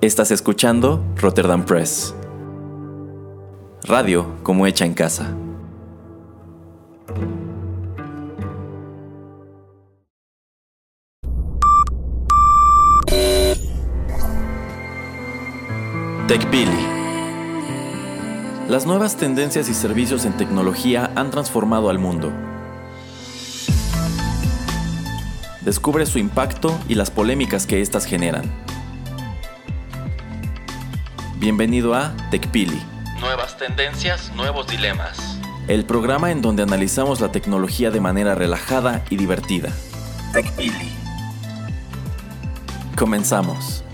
Estás escuchando Rotterdam Press. Radio como hecha en casa. TechPili. Las nuevas tendencias y servicios en tecnología han transformado al mundo. Descubre su impacto y las polémicas que éstas generan. Bienvenido a TechPili. Nuevas tendencias, nuevos dilemas. El programa en donde analizamos la tecnología de manera relajada y divertida. TechPili. Comenzamos.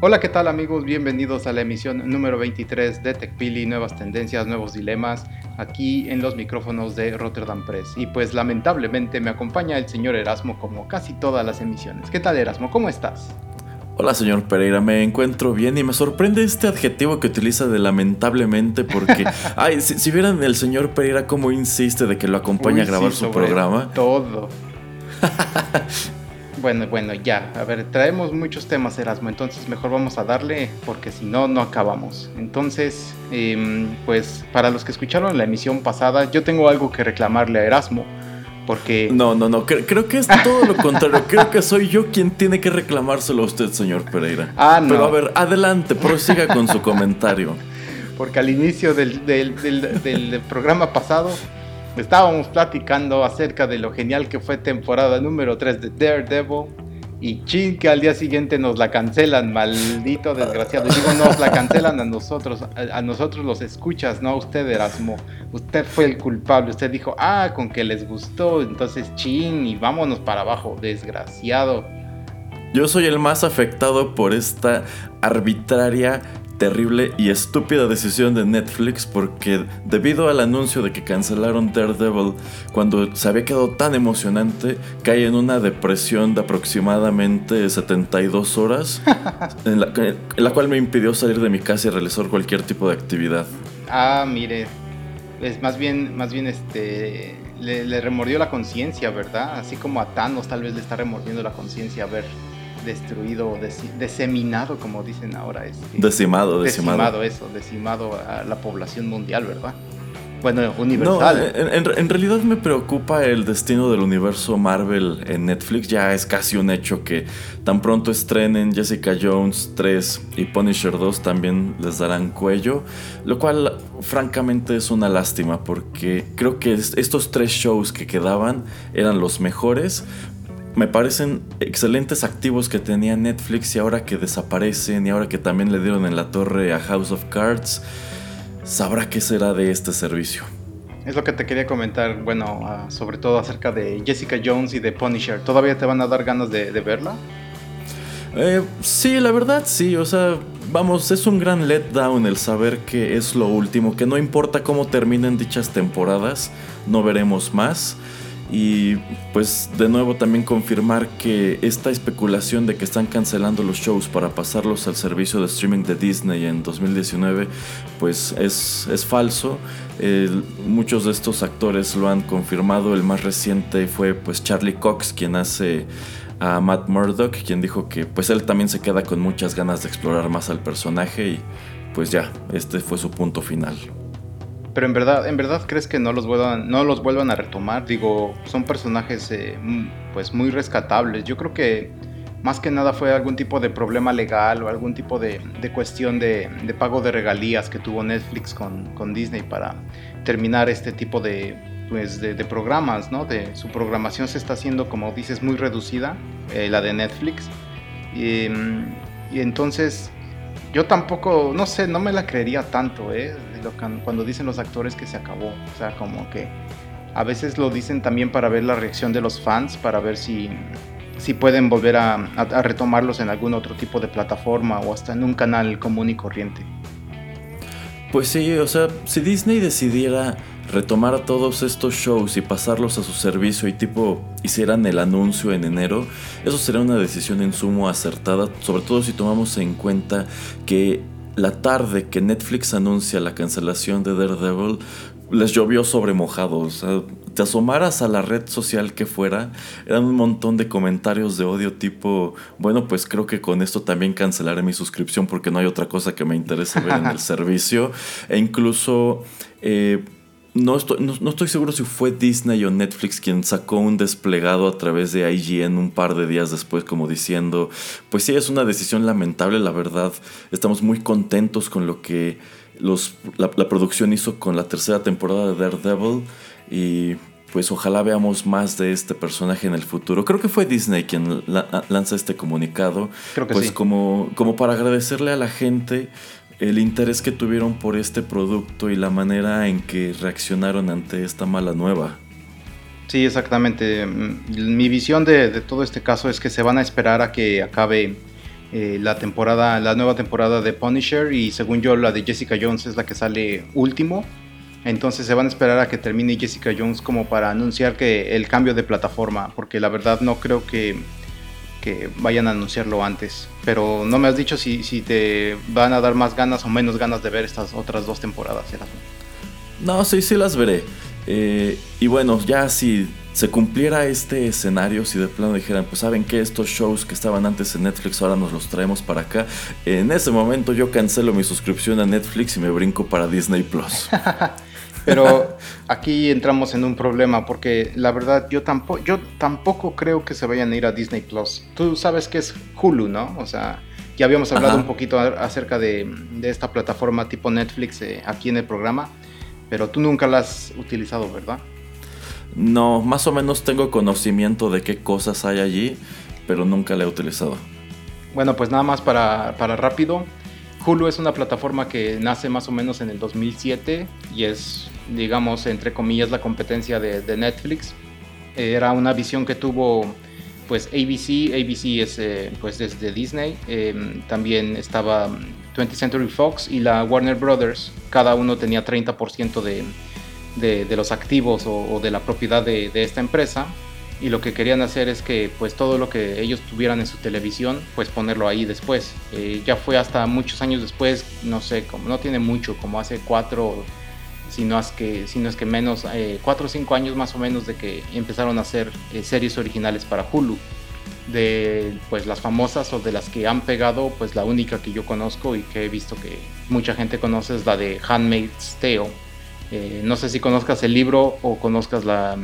Hola, ¿qué tal amigos? Bienvenidos a la emisión número 23 de TechPili, nuevas tendencias, nuevos dilemas, aquí en los micrófonos de Rotterdam Press. Y pues lamentablemente me acompaña el señor Erasmo como casi todas las emisiones. ¿Qué tal Erasmo? ¿Cómo estás? Hola señor Pereira, me encuentro bien y me sorprende este adjetivo que utiliza de lamentablemente porque, ay, si, vieran el señor Pereira cómo insiste de que lo acompaña a grabar su programa. Todo. Bueno, bueno, ya. A ver, traemos muchos temas, Erasmo. Entonces, mejor vamos a darle, porque si no, no acabamos. Entonces, em, pues, para los que escucharon la emisión pasada, yo tengo algo que reclamarle a Erasmo. Porque... No, no, no. Creo, que es todo lo contrario. creo que soy yo quien tiene que reclamárselo a usted, señor Pereira. Ah, no. Pero a ver, adelante, prosiga con su comentario. Porque al inicio del, del, del programa pasado Estábamos platicando acerca de lo genial que fue temporada número 3 de Daredevil. Y chin, que al día siguiente nos la cancelan, maldito desgraciado. Digo, nos la cancelan a nosotros, a, nosotros los escuchas, no a usted, Erasmo. Usted fue el culpable. Usted dijo, ah, con que les gustó, entonces chin, y vámonos para abajo, desgraciado. Yo soy el más afectado por esta arbitraria terrible y estúpida decisión de Netflix porque debido al anuncio de que cancelaron Daredevil cuando se había quedado tan emocionante, cae en una depresión de aproximadamente 72 horas, en, la, cual me impidió salir de mi casa y realizar cualquier tipo de actividad. Ah, mire, es más bien, más bien este, le, le remordió la conciencia, ¿verdad? Así como a Thanos tal vez le está remordiendo la conciencia, a ver destruido, deseminado, como dicen ahora. es este, decimado, decimado. Decimado, eso, decimado a la población mundial, ¿verdad? Bueno, universal. en, realidad me preocupa el destino del universo Marvel en Netflix. Ya es casi un hecho que tan pronto estrenen Jessica Jones 3 y Punisher 2 también les darán cuello. Lo cual francamente es una lástima porque creo que estos tres shows que quedaban eran los mejores me parecen excelentes activos que tenía Netflix y ahora que desaparecen y ahora que también le dieron en la torre a House of Cards, sabrá qué será de este servicio. Es lo que te quería comentar, bueno, ah, sobre todo acerca de Jessica Jones y de Punisher. ¿Todavía te van a dar ganas de, verla? Eh, sí, la verdad sí, o sea, vamos, es un gran letdown el saber que es lo último, que no importa cómo terminen dichas temporadas, no veremos más. Y pues de nuevo también confirmar que esta especulación de que están cancelando los shows para pasarlos al servicio de streaming de Disney en 2019 pues es, es falso. muchos de estos actores lo han confirmado. El más reciente fue pues Charlie Cox quien hace a Matt Murdock quien dijo que pues él también se queda con muchas ganas de explorar más al personaje y pues ya, este fue su punto final. Pero en verdad, ¿en verdad crees que no los vuelvan, no los vuelvan a retomar? Digo, son personajes eh, pues muy rescatables. Yo creo que más que nada fue algún tipo de problema legal o algún tipo de, cuestión de, pago de regalías que tuvo Netflix con, Disney para terminar este tipo de, pues, de, programas, ¿no? De, su programación se está haciendo, como dices, muy reducida, eh, la de Netflix. Y, y entonces yo tampoco, no sé, no me la creería tanto, ¿eh? Cuando dicen los actores que se acabó. O sea, como que a veces lo dicen también para ver la reacción de los fans, para ver si, si pueden volver a, retomarlos en algún otro tipo de plataforma o hasta en un canal común y corriente. Pues sí, o sea, si Disney decidiera retomara todos estos shows y pasarlos a su servicio y tipo hicieran el anuncio en enero, eso sería una decisión en sumo acertada, sobre todo si tomamos en cuenta que la tarde que Netflix anuncia la cancelación de Daredevil, les llovió sobre mojados. te asomaras a la red social que fuera, eran un montón de comentarios de odio tipo, bueno, pues creo que con esto también cancelaré mi suscripción porque no hay otra cosa que me interese ver en el servicio. E incluso... Eh, no estoy, no, estoy, seguro si fue Disney o Netflix quien sacó un desplegado a través de IGN un par de días después como diciendo, pues sí, es una decisión lamentable, la verdad, estamos muy contentos con lo que los, la, producción hizo con la tercera temporada de Daredevil y pues ojalá veamos más de este personaje en el futuro. Creo que fue Disney quien lanza este comunicado, Creo que pues como, como para agradecerle a la gente el interés que tuvieron por este producto y la manera en que reaccionaron ante esta mala nueva. Sí, exactamente. Mi visión de, todo este caso es que se van a esperar a que acabe eh, la temporada, la nueva temporada de Punisher y según yo la de Jessica Jones es la que sale último. Entonces se van a esperar a que termine Jessica Jones como para anunciar que el cambio de plataforma, porque la verdad no creo que que vayan a anunciarlo antes. Pero no me has dicho si, si te van a dar más ganas o menos ganas de ver estas otras dos temporadas. No, sí, sí las veré. Eh, y bueno, ya si se cumpliera este escenario, si de plano dijeran, pues saben que estos shows que estaban antes en Netflix ahora nos los traemos para acá, en ese momento yo cancelo mi suscripción a Netflix y me brinco para Disney Plus. Pero aquí entramos en un problema porque la verdad yo tampoco, yo tampoco creo que se vayan a ir a Disney Plus. Tú sabes que es Hulu, ¿no? O sea, ya habíamos hablado un poquito acerca de, esta plataforma tipo Netflix eh, aquí en el programa, pero tú nunca la has utilizado, ¿verdad? No, más o menos tengo conocimiento de qué cosas hay allí, pero nunca la he utilizado. Bueno, pues nada más para, para rápido. Hulu es una plataforma que nace más o menos en el 2007 y es digamos, entre comillas, la competencia de, Netflix. Era una visión que tuvo pues ABC, ABC es eh, pues desde Disney, em, también estaba 20th Century Fox y la Warner Brothers, cada uno tenía 30% de, de, los activos o, de la propiedad de, esta empresa y lo que querían hacer es que pues todo lo que ellos tuvieran en su televisión pues ponerlo ahí después. Eh, ya fue hasta muchos años después, no sé, como no tiene mucho, como hace cuatro si no es que, es que menos, eh, 4 o 5 años más o menos de que empezaron a hacer eh, series originales para Hulu. De pues las famosas o de las que han pegado, pues la única que yo conozco y que he visto que mucha gente conoce es la de Handmaid's Tale. Eh, no sé si conozcas el libro o conozcas la,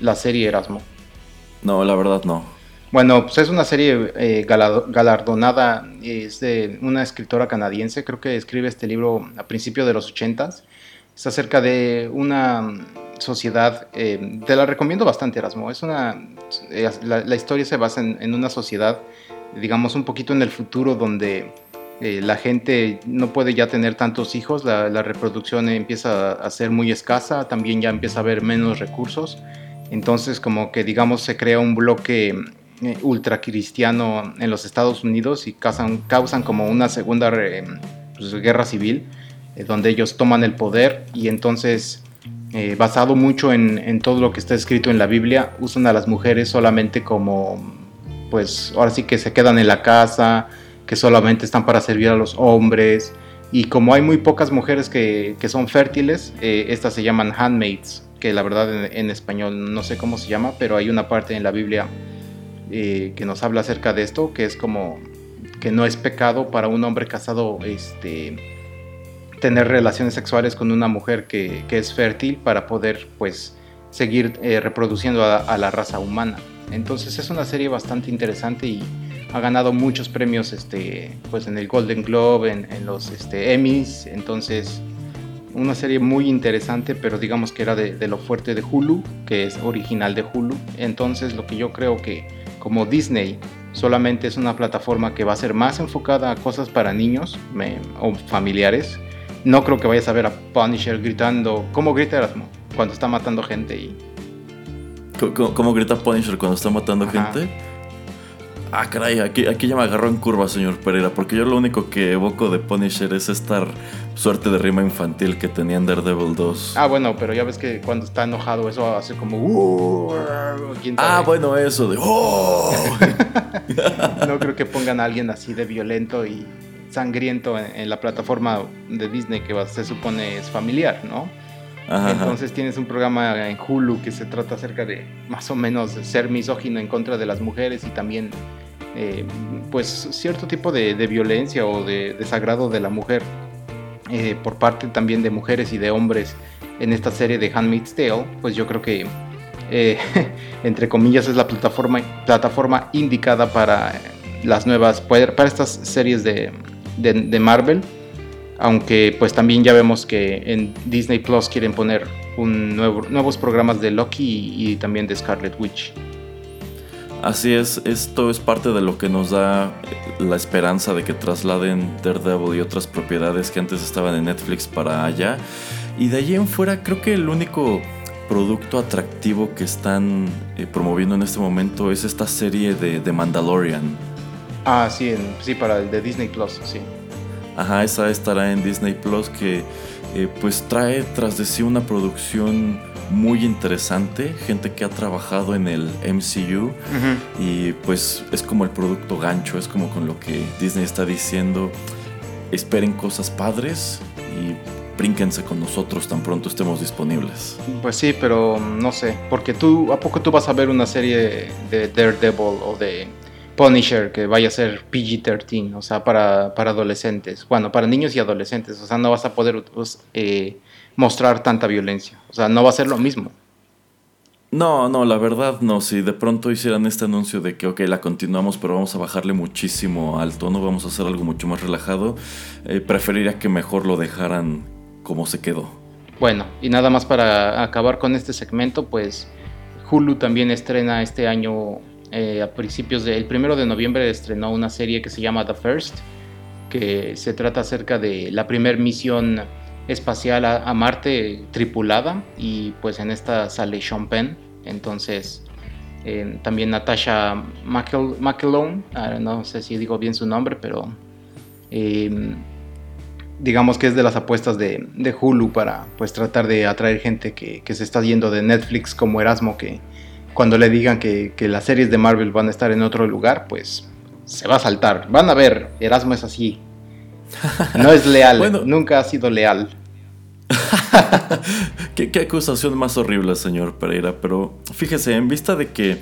la, serie Erasmo. No, la verdad no. Bueno, pues es una serie eh, galardonada, es de una escritora canadiense, creo que escribe este libro a principios de los 80 es acerca de una sociedad, eh, te la recomiendo bastante Erasmo, es una, eh, la, historia se basa en, una sociedad, digamos un poquito en el futuro donde eh, la gente no puede ya tener tantos hijos, la, reproducción empieza a ser muy escasa, también ya empieza a haber menos recursos, entonces como que digamos se crea un bloque ultracristiano en los Estados Unidos y causan, causan como una segunda pues, guerra civil eh, donde ellos toman el poder y entonces, eh, basado mucho en, todo lo que está escrito en la Biblia, usan a las mujeres solamente como, pues ahora sí que se quedan en la casa, que solamente están para servir a los hombres. Y como hay muy pocas mujeres que, son fértiles, eh, estas se llaman handmaids, que la verdad en, español no sé cómo se llama, pero hay una parte en la Biblia que nos habla acerca de esto, que es como que no es pecado para un hombre casado este, tener relaciones sexuales con una mujer que, es fértil para poder pues seguir eh, reproduciendo a, la raza humana. Entonces es una serie bastante interesante y ha ganado muchos premios este, pues en el Golden Globe, en, los este, Emmys. Entonces una serie muy interesante, pero digamos que era de, lo fuerte de Hulu, que es original de Hulu. Entonces lo que yo creo que como Disney solamente es una plataforma que va a ser más enfocada a cosas para niños o familiares, no creo que vayas a ver a Punisher gritando. ¿Cómo grita Erasmo? Cuando está matando gente y. ¿Cómo, grita Punisher cuando está matando gente? Ah, caray, aquí, aquí ya me agarró en curva, señor Pereira, porque yo lo único que evoco de Punisher es esta suerte de rima infantil que tenía en Daredevil 2. Ah, bueno, pero ya ves que cuando está enojado eso hace como... "Uh". Ah, bueno, eso de... ¡Oh! no creo que pongan a alguien así de violento y sangriento en, en la plataforma de Disney que se supone es familiar, ¿no? Ajá, ajá. Entonces tienes un programa en Hulu que se trata acerca de más o menos ser misógino en contra de las mujeres y también eh, pues cierto tipo de, de violencia o de desagrado de la mujer eh, por parte también de mujeres y de hombres en esta serie de Handmaid's Tale, pues yo creo que eh, entre comillas es la plataforma, plataforma indicada para las nuevas, para estas series de, de, Marvel aunque pues también ya vemos que en Disney Plus quieren poner un nuevo, nuevos programas de Loki y, también de Scarlet Witch. Así es, esto es parte de lo que nos da la esperanza de que trasladen Daredevil y otras propiedades que antes estaban en Netflix para allá. Y de allí en fuera creo que el único producto atractivo que están eh, promoviendo en este momento es esta serie de, de Mandalorian. Ah, sí, en- sí, para el de Disney Plus, sí. Ajá, esa estará en Disney Plus que eh, pues trae tras de sí una producción muy interesante, gente que ha trabajado en el MCU y pues es como el producto gancho, es como con lo que Disney está diciendo, esperen cosas padres y brínquense con nosotros tan pronto estemos disponibles. Pues sí, pero no sé, porque tú, ¿a poco tú vas a ver una serie de Daredevil o de Punisher que vaya a ser PG-13, o sea, para, para adolescentes? Bueno, para niños y adolescentes, o sea, no vas a poder pues, eh, mostrar tanta violencia, o sea, no va a ser lo mismo. No, no, la verdad no. Si de pronto hicieran este anuncio de que, ok, la continuamos, pero vamos a bajarle muchísimo al tono, vamos a hacer algo mucho más relajado, eh, preferiría que mejor lo dejaran como se quedó. Bueno, y nada más para acabar con este segmento, pues Hulu también estrena este año, eh, a principios del primero de noviembre, estrenó una serie que se llama The First, que se trata acerca de la primer misión espacial a, Marte tripulada, y pues en esta sale Sean Penn, entonces eh, también Natasha McEl- McElhone, ah, no sé si digo bien su nombre, pero eh, digamos que es de las apuestas de, de Hulu para pues tratar de atraer gente que, que se está yendo de Netflix como Erasmo, que cuando le digan que, que las series de Marvel van a estar en otro lugar, pues se va a saltar. Van a ver, Erasmo es así. No es leal, Bueno. nunca ha sido leal. ¿Qué, qué acusación más horrible, señor Pereira. Pero fíjese, en vista de que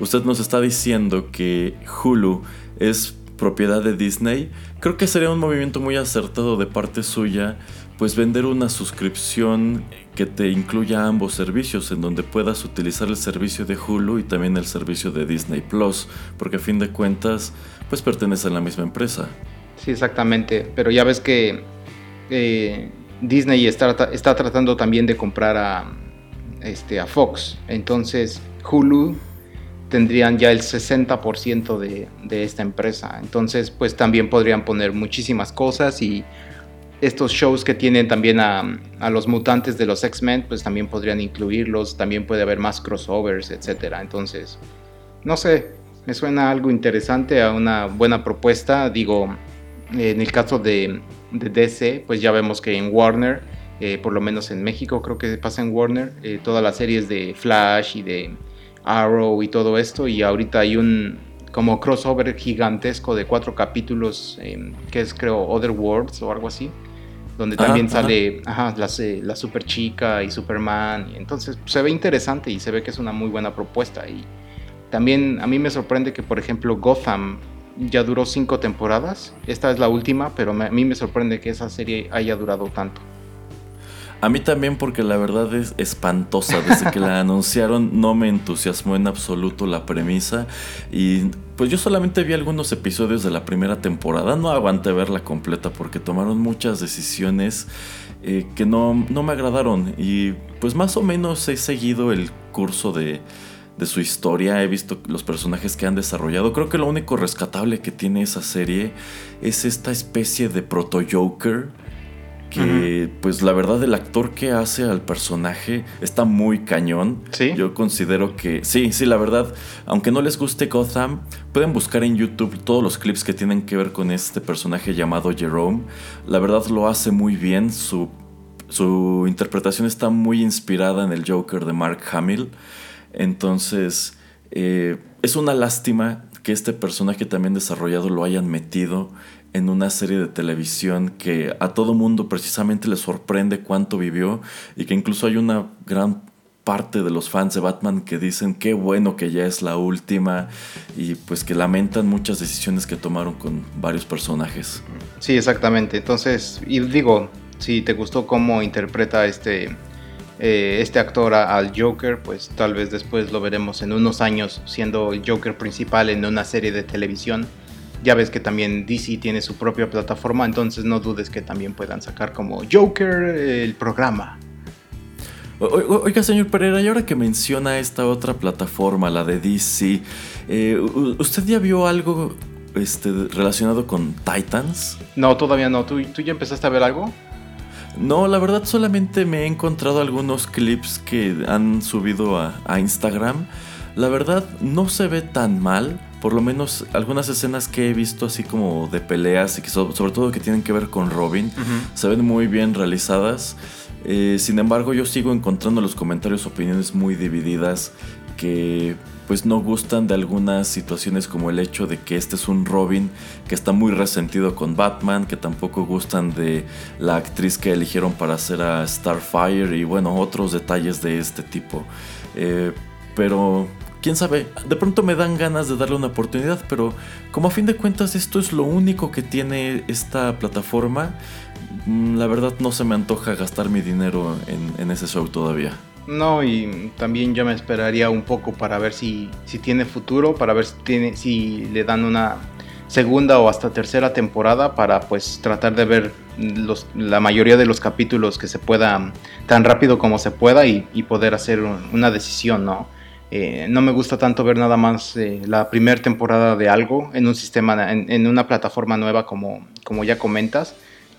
usted nos está diciendo que Hulu es propiedad de Disney, creo que sería un movimiento muy acertado de parte suya, pues vender una suscripción que te incluya ambos servicios, en donde puedas utilizar el servicio de Hulu y también el servicio de Disney Plus, porque a fin de cuentas, pues pertenecen a la misma empresa. Sí, exactamente. Pero ya ves que eh, Disney está, está tratando también de comprar a, este, a Fox. Entonces Hulu tendrían ya el 60% de, esta empresa. Entonces pues también podrían poner muchísimas cosas y estos shows que tienen también a, los mutantes de los X-Men pues también podrían incluirlos. También puede haber más crossovers, etcétera. Entonces, no sé, me suena algo interesante, a una buena propuesta. Digo, en el caso de, de DC, pues ya vemos que en Warner, eh, por lo menos en México creo que pasa en Warner, eh, todas las series de Flash y de Arrow y todo esto, y ahorita hay un como crossover gigantesco de cuatro capítulos, eh, que es creo Other Worlds o algo así, donde Ajá, también sale ajá, la, la Super Chica y Superman, y entonces se ve interesante y se ve que es una muy buena propuesta. Y también a mí me sorprende que, por ejemplo, Gotham ya duró cinco temporadas. Esta es la última, pero me- a mí me sorprende que esa serie haya durado tanto. A mí también porque la verdad es espantosa. Desde que la anunciaron no me entusiasmó en absoluto la premisa. Y pues yo solamente vi algunos episodios de la primera temporada. No aguanté verla completa porque tomaron muchas decisiones eh, que no, no me agradaron. Y pues más o menos he seguido el curso de, de su historia. He visto los personajes que han desarrollado. Creo que lo único rescatable que tiene esa serie es esta especie de proto-Joker que pues la verdad el actor que hace al personaje está muy cañón. Sí. Yo considero que sí, sí, la verdad, aunque no les guste Gotham, pueden buscar en YouTube todos los clips que tienen que ver con este personaje llamado Jerome. La verdad lo hace muy bien, su, su interpretación está muy inspirada en el Joker de Mark Hamill. Entonces, eh, es una lástima que este personaje también desarrollado lo hayan metido en una serie de televisión que a todo mundo precisamente le sorprende cuánto vivió y que incluso hay una gran parte de los fans de Batman que dicen qué bueno que ya es la última y pues que lamentan muchas decisiones que tomaron con varios personajes. Sí, exactamente. Entonces, y digo, si te gustó cómo interpreta este, eh, este actor al Joker, pues tal vez después lo veremos en unos años siendo el Joker principal en una serie de televisión ya ves que también DC tiene su propia plataforma, entonces no dudes que también puedan sacar como Joker el programa. oiga, señor Pereira, y ahora que menciona esta otra plataforma, la de DC, eh, ¿usted ya vio algo este, relacionado con Titans? No, todavía no. ¿Tú, ¿Tú ya empezaste a ver algo? No, la verdad solamente me he encontrado algunos clips que han subido a, a Instagram. La verdad no se ve tan mal por lo menos algunas escenas que he visto así como de peleas y que sobre todo que tienen que ver con Robin se ven muy bien realizadas. Eh, sin embargo, yo sigo encontrando en los comentarios opiniones muy divididas que pues no gustan de algunas situaciones como el hecho de que este es un Robin que está muy resentido con Batman, que tampoco gustan de la actriz que eligieron para hacer a Starfire y bueno, otros detalles de este tipo. Eh, pero quién sabe, de pronto me dan ganas de darle una oportunidad, pero como a fin de cuentas esto es lo único que tiene esta plataforma, mm, la verdad no se me antoja gastar mi dinero en, ese show todavía. No, y también yo me esperaría un poco para ver si, si tiene futuro, para ver si, tiene, si le dan una segunda o hasta tercera temporada para pues tratar de ver la mayoría de los capítulos que se pueda tan rápido como se pueda y poder hacer una decisión, ¿no? Eh, no me gusta tanto ver nada más eh, la primera temporada de algo en un sistema, en, una plataforma nueva como, como ya comentas.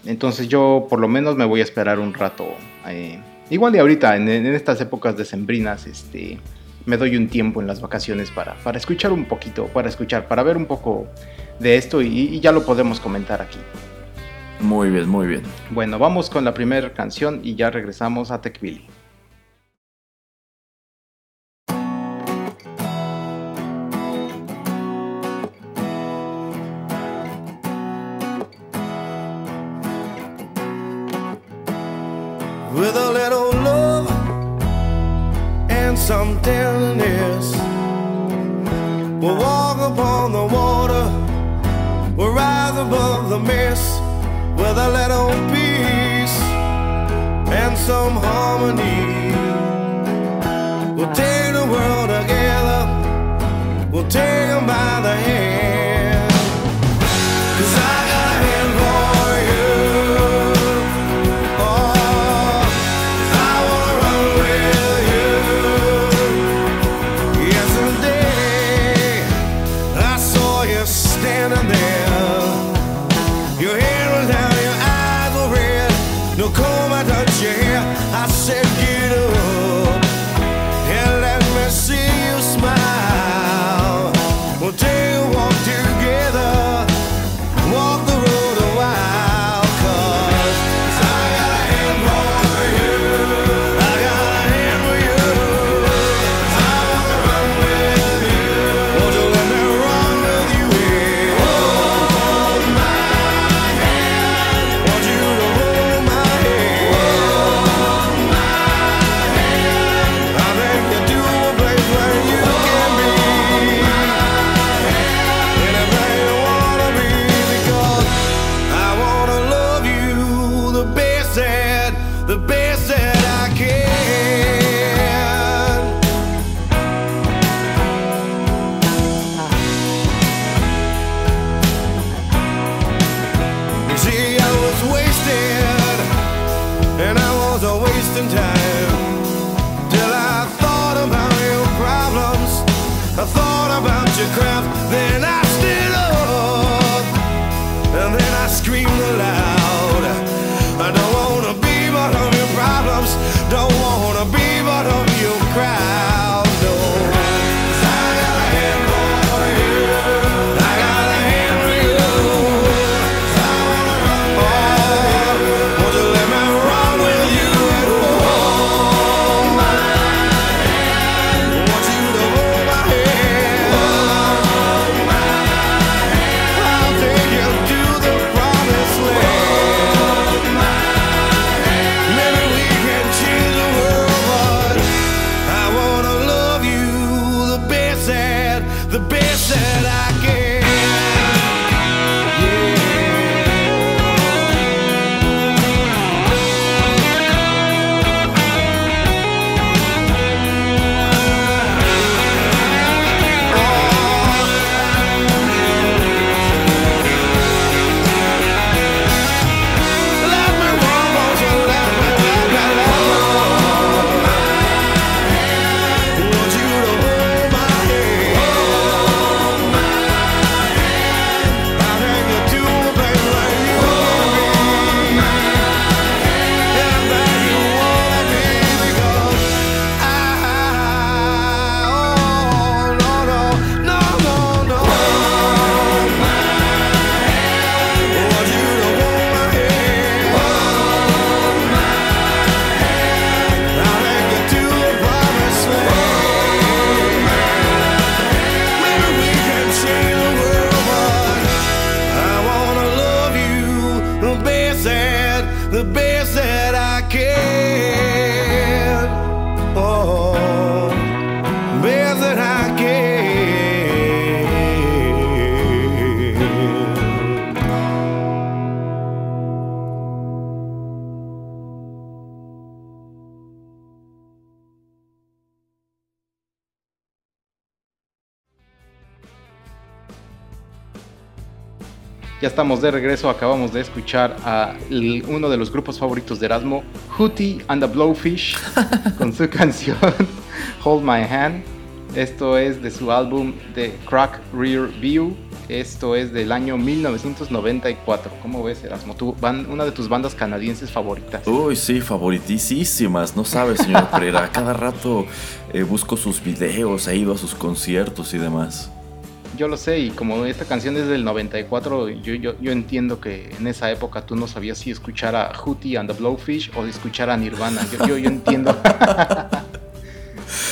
Entonces yo por lo menos me voy a esperar un rato. Eh, igual de ahorita, en, estas épocas decembrinas, este, me doy un tiempo en las vacaciones para, para escuchar un poquito, para escuchar, para ver un poco de esto y, y ya lo podemos comentar aquí. Muy bien, muy bien. Bueno, vamos con la primera canción y ya regresamos a Techbilly. With a little love and some tenderness. We'll walk upon the water, we'll rise above the mist with a little peace and some harmony. We'll take the world together, we'll take them by the hand. the baby. Ya estamos de regreso, acabamos de escuchar a uno de los grupos favoritos de Erasmo, Hootie and the Blowfish, con su canción Hold My Hand. Esto es de su álbum The Crack Rear View. Esto es del año 1994. ¿Cómo ves, Erasmo? Tu una de tus bandas canadienses favoritas. Uy, sí, favoritísimas. No sabes, señor Pereira. Cada rato eh, busco sus videos, he ido a sus conciertos y demás yo lo sé, y como esta canción es del 94, yo, yo, yo entiendo que en esa época tú no sabías si escuchar a Hootie and the Blowfish o escuchar a Nirvana. Yo, yo, yo entiendo.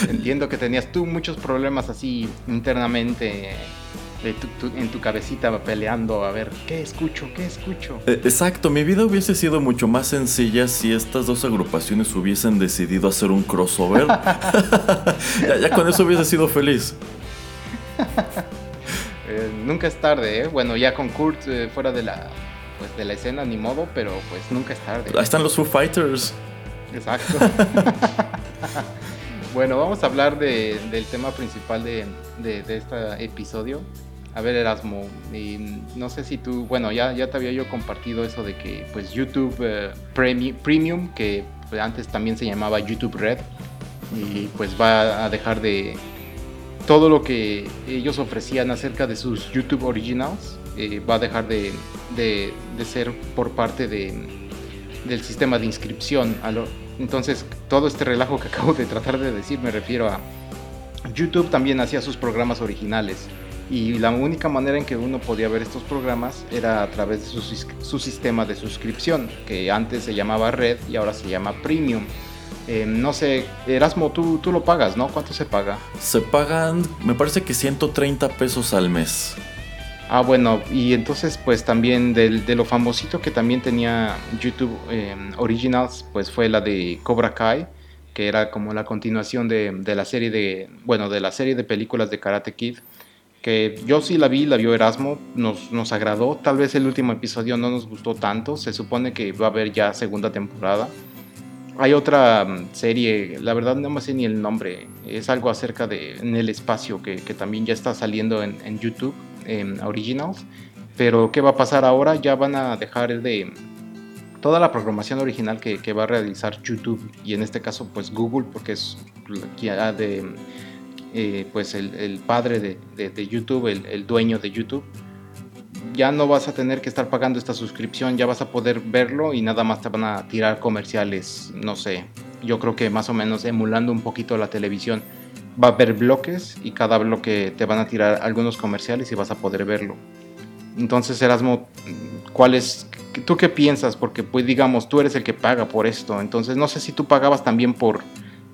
entiendo que tenías tú muchos problemas así internamente en tu cabecita peleando a ver qué escucho, qué escucho. Eh, exacto, mi vida hubiese sido mucho más sencilla si estas dos agrupaciones hubiesen decidido hacer un crossover. ya, con eso hubiese sido feliz. Eh, nunca es tarde, ¿eh? Bueno, ya con Kurt eh, fuera de la, pues, de la escena, ni modo, pero pues nunca es tarde. Ahí están los Foo Fighters. Exacto. bueno, vamos a hablar del tema principal de, este episodio. A ver, Erasmo, y no sé si tú, bueno, ya, ya te había yo compartido eso de que pues YouTube Premium, que antes también se llamaba YouTube Red, y pues va a dejar de, todo lo que ellos ofrecían acerca de sus YouTube Originals eh, va a dejar de, ser por parte del sistema de inscripción. entonces, todo este relajo que acabo de tratar de decir me refiero a YouTube también hacía sus programas originales y la única manera en que uno podía ver estos programas era a través de su, su sistema de suscripción, que antes se llamaba Red y ahora se llama Premium. Eh, no sé, Erasmo, tú, tú lo pagas, ¿no? ¿Cuánto se paga? Se pagan, me parece que 130 pesos al mes. Ah, bueno, y entonces pues también de, lo famosito que también tenía YouTube eh, Originals, pues fue la de Cobra Kai, que era como la continuación de, la serie de, bueno, de la serie de películas de Karate Kid, que yo sí la vi, la vio Erasmo, nos, nos agradó, tal vez el último episodio no nos gustó tanto, se supone que va a haber ya segunda temporada. Hay otra mm, serie, la verdad no me sé ni el nombre, es algo acerca de en el espacio que, también ya está saliendo en, YouTube, en Originals. Pero ¿qué va a pasar ahora? Ya van a dejar de toda la programación original que, va a realizar YouTube y en este caso pues Google porque es de, eh, pues el, padre de, YouTube, el dueño de YouTube ya no vas a tener que estar pagando esta suscripción, ya vas a poder verlo y nada más te van a tirar comerciales, no sé, yo creo que más o menos emulando un poquito la televisión. Va a haber bloques y cada bloque te van a tirar algunos comerciales y vas a poder verlo. Entonces, Erasmo, ¿cuál es, ¿tú qué piensas? Porque, pues, digamos, tú eres el que paga por esto. Entonces, no sé si tú pagabas también por,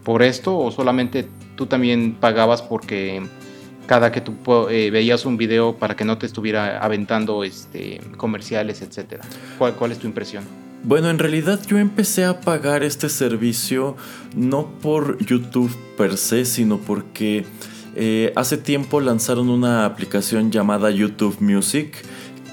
por esto o solamente tú también pagabas porque cada que tú eh, veías un video para que no te estuviera aventando este, comerciales, etcétera. ¿Cuál, ¿Cuál es tu impresión? Bueno, en realidad yo empecé a pagar este servicio no por YouTube per se, sino porque eh, hace tiempo lanzaron una aplicación llamada YouTube Music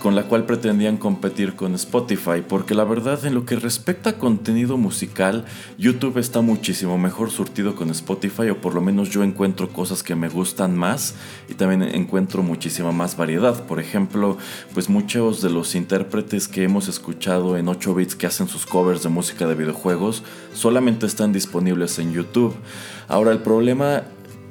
con la cual pretendían competir con Spotify, porque la verdad en lo que respecta a contenido musical, YouTube está muchísimo mejor surtido con Spotify, o por lo menos yo encuentro cosas que me gustan más y también encuentro muchísima más variedad. Por ejemplo, pues muchos de los intérpretes que hemos escuchado en 8 bits que hacen sus covers de música de videojuegos solamente están disponibles en YouTube. Ahora el problema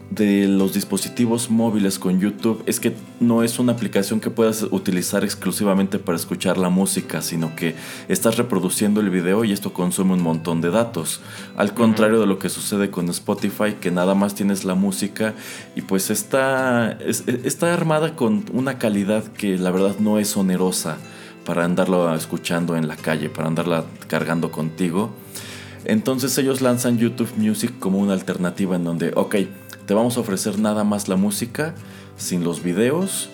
de los dispositivos móviles con YouTube es que no es una aplicación que puedas utilizar exclusivamente para escuchar la música, sino que estás reproduciendo el video y esto consume un montón de datos. Al contrario de lo que sucede con Spotify, que nada más tienes la música y pues está, está armada con una calidad que la verdad no es onerosa para andarlo escuchando en la calle, para andarla cargando contigo. Entonces ellos lanzan YouTube Music como una alternativa en donde, ok, te vamos a ofrecer nada más la música, sin los videos.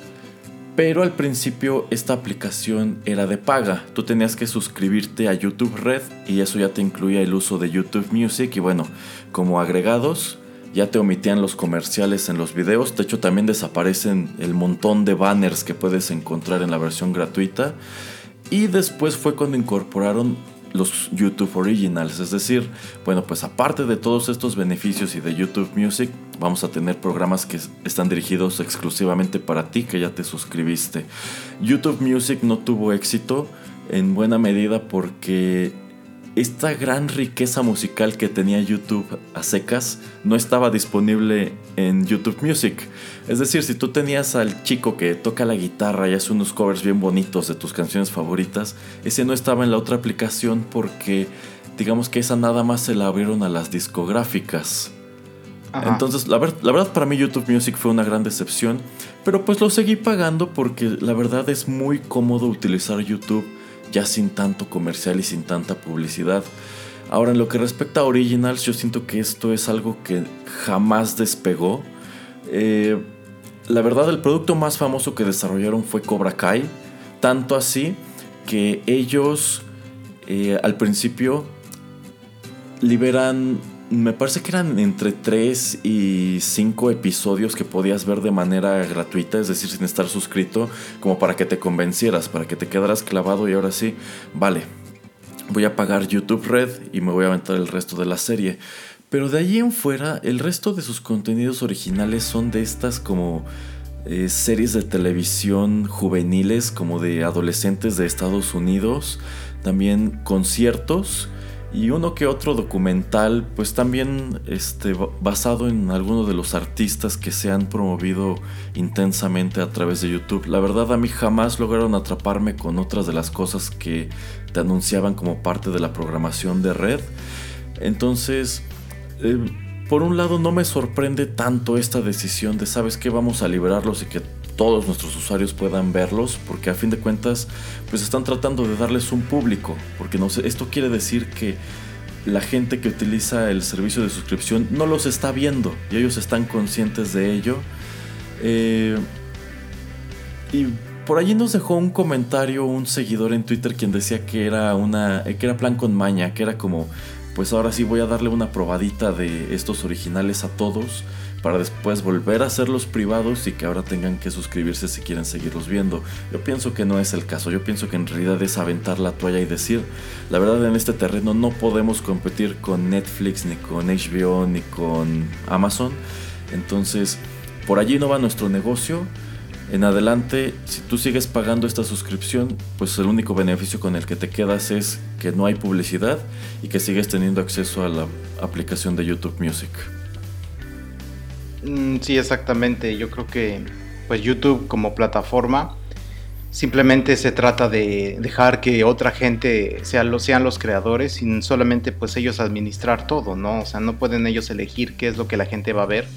Pero al principio esta aplicación era de paga. Tú tenías que suscribirte a YouTube Red y eso ya te incluía el uso de YouTube Music. Y bueno, como agregados, ya te omitían los comerciales en los videos. De hecho, también desaparecen el montón de banners que puedes encontrar en la versión gratuita. Y después fue cuando incorporaron los YouTube Originals. Es decir, bueno, pues aparte de todos estos beneficios y de YouTube Music, vamos a tener programas que están dirigidos exclusivamente para ti que ya te suscribiste. YouTube Music no tuvo éxito en buena medida porque esta gran riqueza musical que tenía YouTube a secas no estaba disponible en YouTube Music. Es decir, si tú tenías al chico que toca la guitarra y hace unos covers bien bonitos de tus canciones favoritas, ese no estaba en la otra aplicación porque digamos que esa nada más se la abrieron a las discográficas. Entonces, la, la verdad para mí YouTube Music fue una gran decepción, pero pues lo seguí pagando porque la verdad es muy cómodo utilizar YouTube ya sin tanto comercial y sin tanta publicidad. Ahora, en lo que respecta a Originals, yo siento que esto es algo que jamás despegó. Eh, la verdad, el producto más famoso que desarrollaron fue Cobra Kai. Tanto así que ellos eh, al principio liberan me parece que eran entre 3 y 5 episodios que podías ver de manera gratuita, es decir, sin estar suscrito, como para que te convencieras, para que te quedaras clavado y ahora sí, vale, voy a pagar YouTube Red y me voy a aventar el resto de la serie. Pero de allí en fuera, el resto de sus contenidos originales son de estas como eh, series de televisión juveniles, como de adolescentes de Estados Unidos, también conciertos y uno que otro documental, pues también este, basado en algunos de los artistas que se han promovido intensamente a través de YouTube. La verdad a mí jamás lograron atraparme con otras de las cosas que te anunciaban como parte de la programación de red. Entonces, eh, por un lado no me sorprende tanto esta decisión de, ¿sabes qué? Vamos a liberarlos y que todos nuestros usuarios puedan verlos, porque a fin de cuentas, pues están tratando de darles un público, porque no sé, esto quiere decir que la gente que utiliza el servicio de suscripción no los está viendo y ellos están conscientes de ello. Eh, y por allí nos dejó un comentario un seguidor en Twitter quien decía que era una que era plan con maña, que era como pues ahora sí voy a darle una probadita de estos originales a todos para después volver a hacerlos privados y que ahora tengan que suscribirse si quieren seguirlos viendo. Yo pienso que no es el caso, yo pienso que en realidad es aventar la toalla y decir, la verdad en este terreno no podemos competir con Netflix, ni con HBO, ni con Amazon. Entonces, por allí no va nuestro negocio. En adelante, si tú sigues pagando esta suscripción, pues el único beneficio con el que te quedas es que no hay publicidad y que sigues teniendo acceso a la aplicación de YouTube Music. Mm, sí, exactamente. Yo creo que pues YouTube como plataforma simplemente se trata de dejar que otra gente sea, sean los creadores y solamente pues ellos administrar todo, ¿no? O sea, no pueden ellos elegir qué es lo que la gente va a ver.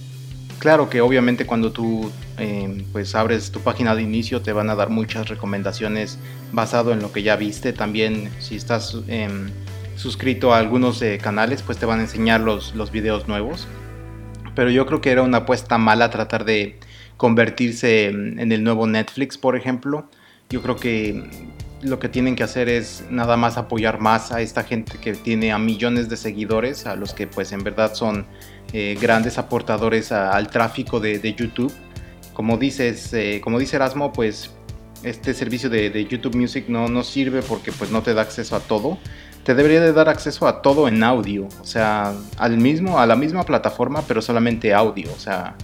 Claro que obviamente cuando tú em, pues abres tu página de inicio te van a dar muchas recomendaciones basado en lo que ya viste. También si estás em, suscrito a algunos eh, canales pues te van a enseñar los, los videos nuevos pero yo creo que era una apuesta mala tratar de convertirse en el nuevo Netflix, por ejemplo. Yo creo que lo que tienen que hacer es nada más apoyar más a esta gente que tiene a millones de seguidores, a los que pues en verdad son eh, grandes aportadores al tráfico de, YouTube. Como dices, eh, como dice Erasmo, pues este servicio de, YouTube Music no, no sirve porque pues no te da acceso a todo te debería de dar acceso a todo en audio, o sea, al mismo, a la misma plataforma, pero solamente audio, o sea,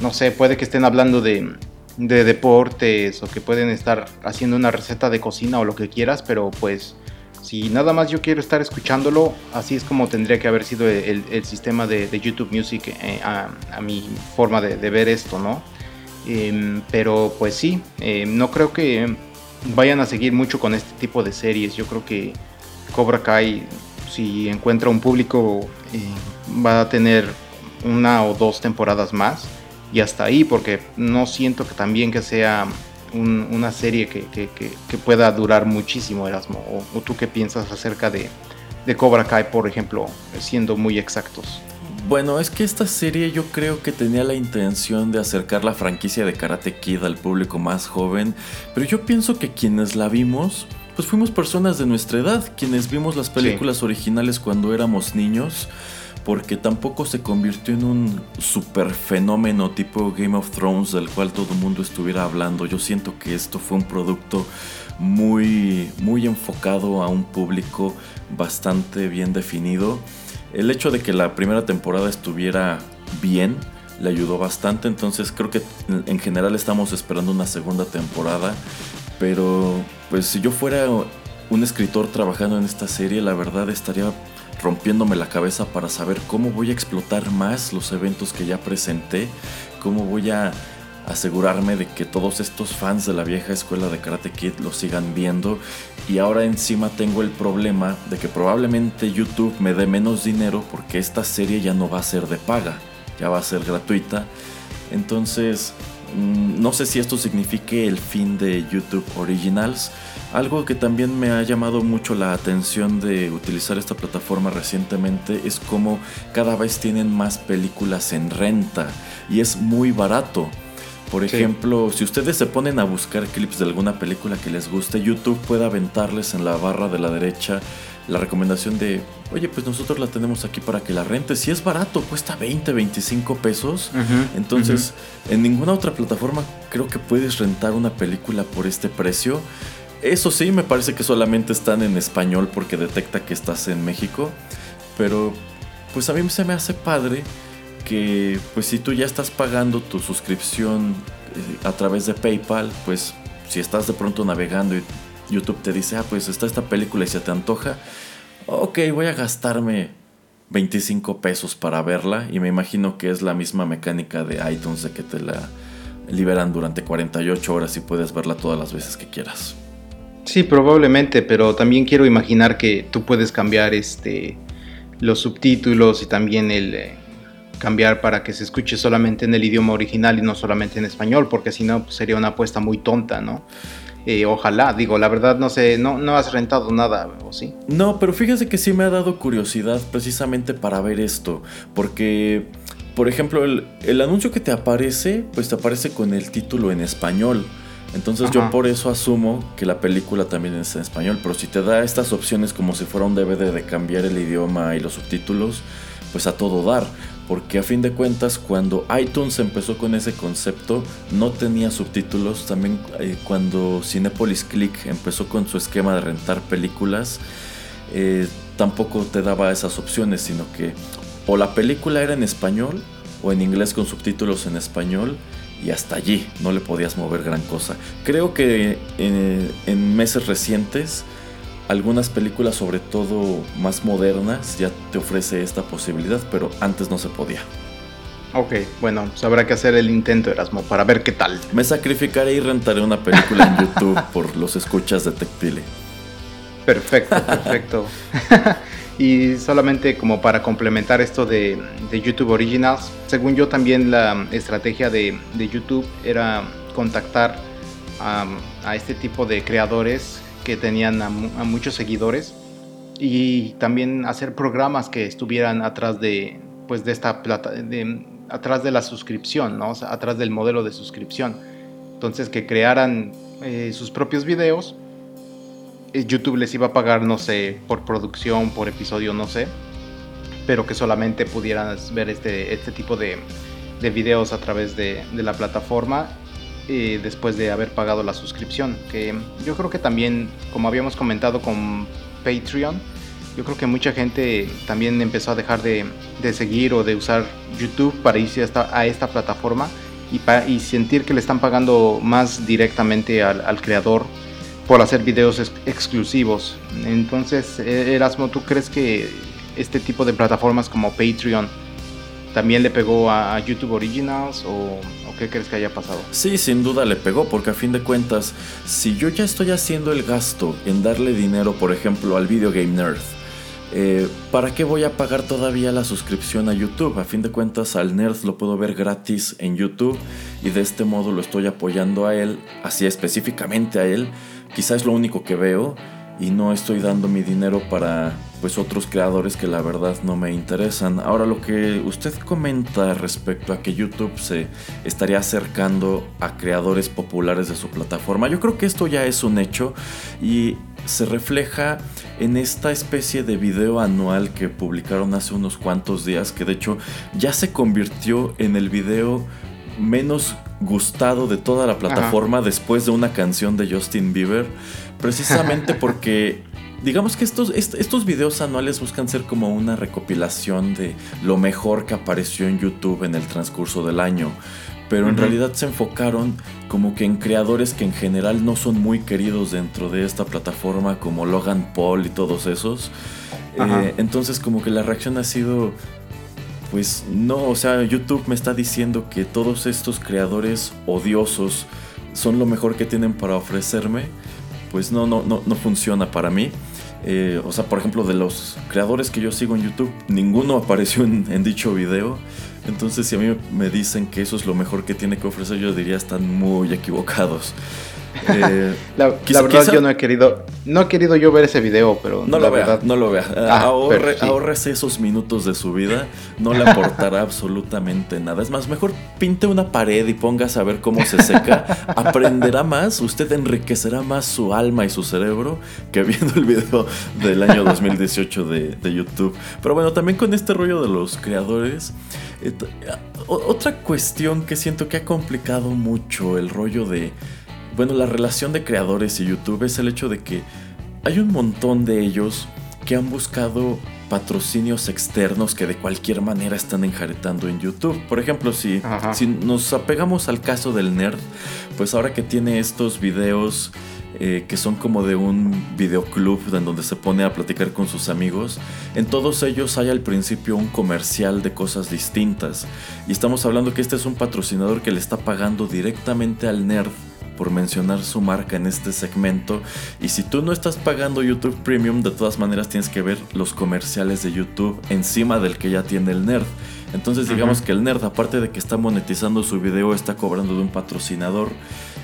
no sé, puede que estén hablando de, de deportes o que pueden estar haciendo una receta de cocina o lo que quieras, pero pues si nada más yo quiero estar escuchándolo, así es como tendría que haber sido el, sistema de, YouTube Music eh, a, mi forma de, ver esto, ¿no? Em, pero pues sí, em, no creo que vayan a seguir mucho con este tipo de series, yo creo que Cobra Kai, si encuentra un público, eh, va a tener una o dos temporadas más y hasta ahí, porque no siento que también que sea una serie que, pueda durar muchísimo, Erasmo. O, tú qué piensas acerca de, de Cobra Kai, por ejemplo, siendo muy exactos? Bueno, es que esta serie yo creo que tenía la intención de acercar la franquicia de Karate Kid al público más joven, pero yo pienso que quienes la vimos pues fuimos personas de nuestra edad, quienes vimos las películas originales cuando éramos niños, porque tampoco se convirtió en un super fenómeno tipo Game of Thrones del cual todo el mundo estuviera hablando. Yo siento que esto fue un producto muy, muy enfocado a un público bastante bien definido. El hecho de que la primera temporada estuviera bien le ayudó bastante, entonces creo que en general estamos esperando una segunda temporada, pero pues si yo fuera un escritor trabajando en esta serie, la verdad estaría rompiéndome la cabeza para saber cómo voy a explotar más los eventos que ya presenté, cómo voy a asegurarme de que todos estos fans de la vieja escuela de Karate Kid lo sigan viendo y ahora encima tengo el problema de que probablemente YouTube me dé menos dinero porque esta serie ya no va a ser de paga, ya va a ser gratuita. Entonces, no sé si esto signifique el fin de YouTube Originals. Algo que también me ha llamado mucho la atención de utilizar esta plataforma recientemente es cómo cada vez tienen más películas en renta y es muy barato. Por ejemplo, si ustedes se ponen a buscar clips de alguna película que les guste, YouTube puede aventarles en la barra de la derecha la recomendación de, oye, pues nosotros la tenemos aquí para que la rentes. Si es barato, cuesta 20, 25 pesos. Entonces, en ninguna otra plataforma creo que puedes rentar una película por este precio. Eso sí, me parece que solamente están en español porque detecta que estás en México. Pero, pues a mí se me hace padre que pues si tú ya estás pagando tu suscripción eh, a través de PayPal, pues si estás de pronto navegando y YouTube te dice, ah, pues está esta película y se te antoja, ok, voy a gastarme 25 pesos para verla y me imagino que es la misma mecánica de iTunes de que te la liberan durante 48 horas y puedes verla todas las veces que quieras. Sí, probablemente, pero también quiero imaginar que tú puedes cambiar este los subtítulos y también el eh, cambiar para que se escuche solamente en el idioma original y no solamente en español, porque si no pues, sería una apuesta muy tonta, ¿no? Eh, ojalá, digo, la verdad no sé, no, no has rentado nada, ¿o sí? No, pero fíjese que sí me ha dado curiosidad precisamente para ver esto, porque, por ejemplo, el, el anuncio que te aparece, pues te aparece con el título en español. Entonces yo por eso asumo que la película también es en español, pero si te da estas opciones como si fuera un DVD de cambiar el idioma y los subtítulos, pues a todo dar porque a fin de cuentas cuando iTunes empezó con ese concepto no tenía subtítulos, también eh, cuando Cinepolis Click empezó con su esquema de rentar películas, eh, tampoco te daba esas opciones, sino que o la película era en español o en inglés con subtítulos en español y hasta allí no le podías mover gran cosa. Creo que eh, en meses recientes algunas películas, sobre todo más modernas, ya te ofrece esta posibilidad, pero antes no se podía. Ok, bueno, pues habrá que hacer el intento, Erasmo, para ver qué tal. Me sacrificaré y rentaré una película en YouTube por los escuchas de Tecpile. Perfecto, perfecto. y solamente como para complementar esto de, YouTube Originals, según yo también la estrategia de, YouTube era contactar a este tipo de creadores que tenían a, muchos seguidores y también hacer programas que estuvieran atrás de pues de esta plata de, atrás de la suscripción no atrás del modelo de suscripción. Entonces que crearan eh, sus propios videos eh, YouTube les iba a pagar no sé por producción por episodio no sé pero que solamente pudieran ver este este tipo de, de videos a través de, de la plataforma eh, después de haber pagado la suscripción. Que yo creo que también, como habíamos comentado con Patreon, yo creo que mucha gente también empezó a dejar de, seguir o de usar YouTube para irse a esta plataforma y, y, sentir que le están pagando más directamente al, creador por hacer videos exclusivos. Entonces, eh, Erasmo, ¿tú crees que este tipo de plataformas como Patreon también le pegó a, YouTube Originals o, qué crees que haya pasado? Sí, sin duda le pegó, porque a fin de cuentas, si yo ya estoy haciendo el gasto en darle dinero, por ejemplo, al Video Game Nerd, eh, ¿para qué voy a pagar todavía la suscripción a YouTube? A fin de cuentas, al Nerd lo puedo ver gratis en YouTube y de este modo lo estoy apoyando a él, así específicamente a él. Quizás es lo único que veo y no estoy dando mi dinero para pues otros creadores que la verdad no me interesan. Ahora lo que usted comenta respecto a que YouTube se estaría acercando a creadores populares de su plataforma, yo creo que esto ya es un hecho y se refleja en esta especie de video anual que publicaron hace unos cuantos días, que de hecho ya se convirtió en el video menos gustado de toda la plataforma después de una canción de Justin Bieber, precisamente porque digamos que estos, estos videos anuales buscan ser como una recopilación de lo mejor que apareció en YouTube en el transcurso del año. Pero en realidad se enfocaron como que en creadores que en general no son muy queridos dentro de esta plataforma, como Logan Paul y todos esos. Eh, entonces como que la reacción ha sido, pues no, o sea, YouTube me está diciendo que todos estos creadores odiosos son lo mejor que tienen para ofrecerme pues no, no, no, no funciona para mí. Eh, o sea, por ejemplo, de los creadores que yo sigo en YouTube, ninguno apareció en, dicho video. Entonces, si a mí me dicen que eso es lo mejor que tiene que ofrecer, yo diría están muy equivocados. Eh, la, verdad yo no he querido, no he querido yo ver ese video, pero no lo vea, no lo vea. Ah, ahorre, esos minutos de su vida, no le aportará absolutamente nada. Es más, mejor pinte una pared y pongas a ver cómo se seca. Aprenderá más, usted enriquecerá más su alma y su cerebro que viendo el video del año 2018 de, de YouTube. Pero bueno, también con este rollo de los creadores, eh, otra cuestión que siento que ha complicado mucho el rollo de bueno, la relación de creadores y YouTube es el hecho de que hay un montón de ellos que han buscado patrocinios externos que de cualquier manera están enjaretando en YouTube. Por ejemplo, si, si nos apegamos al caso del nerd, pues ahora que tiene estos videos eh, que son como de un videoclub en donde se pone a platicar con sus amigos, en todos ellos hay al principio un comercial de cosas distintas. Y estamos hablando que este es un patrocinador que le está pagando directamente al nerd por mencionar su marca en este segmento. Y si tú no estás pagando YouTube Premium, de todas maneras tienes que ver los comerciales de YouTube encima del que ya tiene el nerd. Entonces digamos que el nerd, aparte de que está monetizando su video, está cobrando de un patrocinador.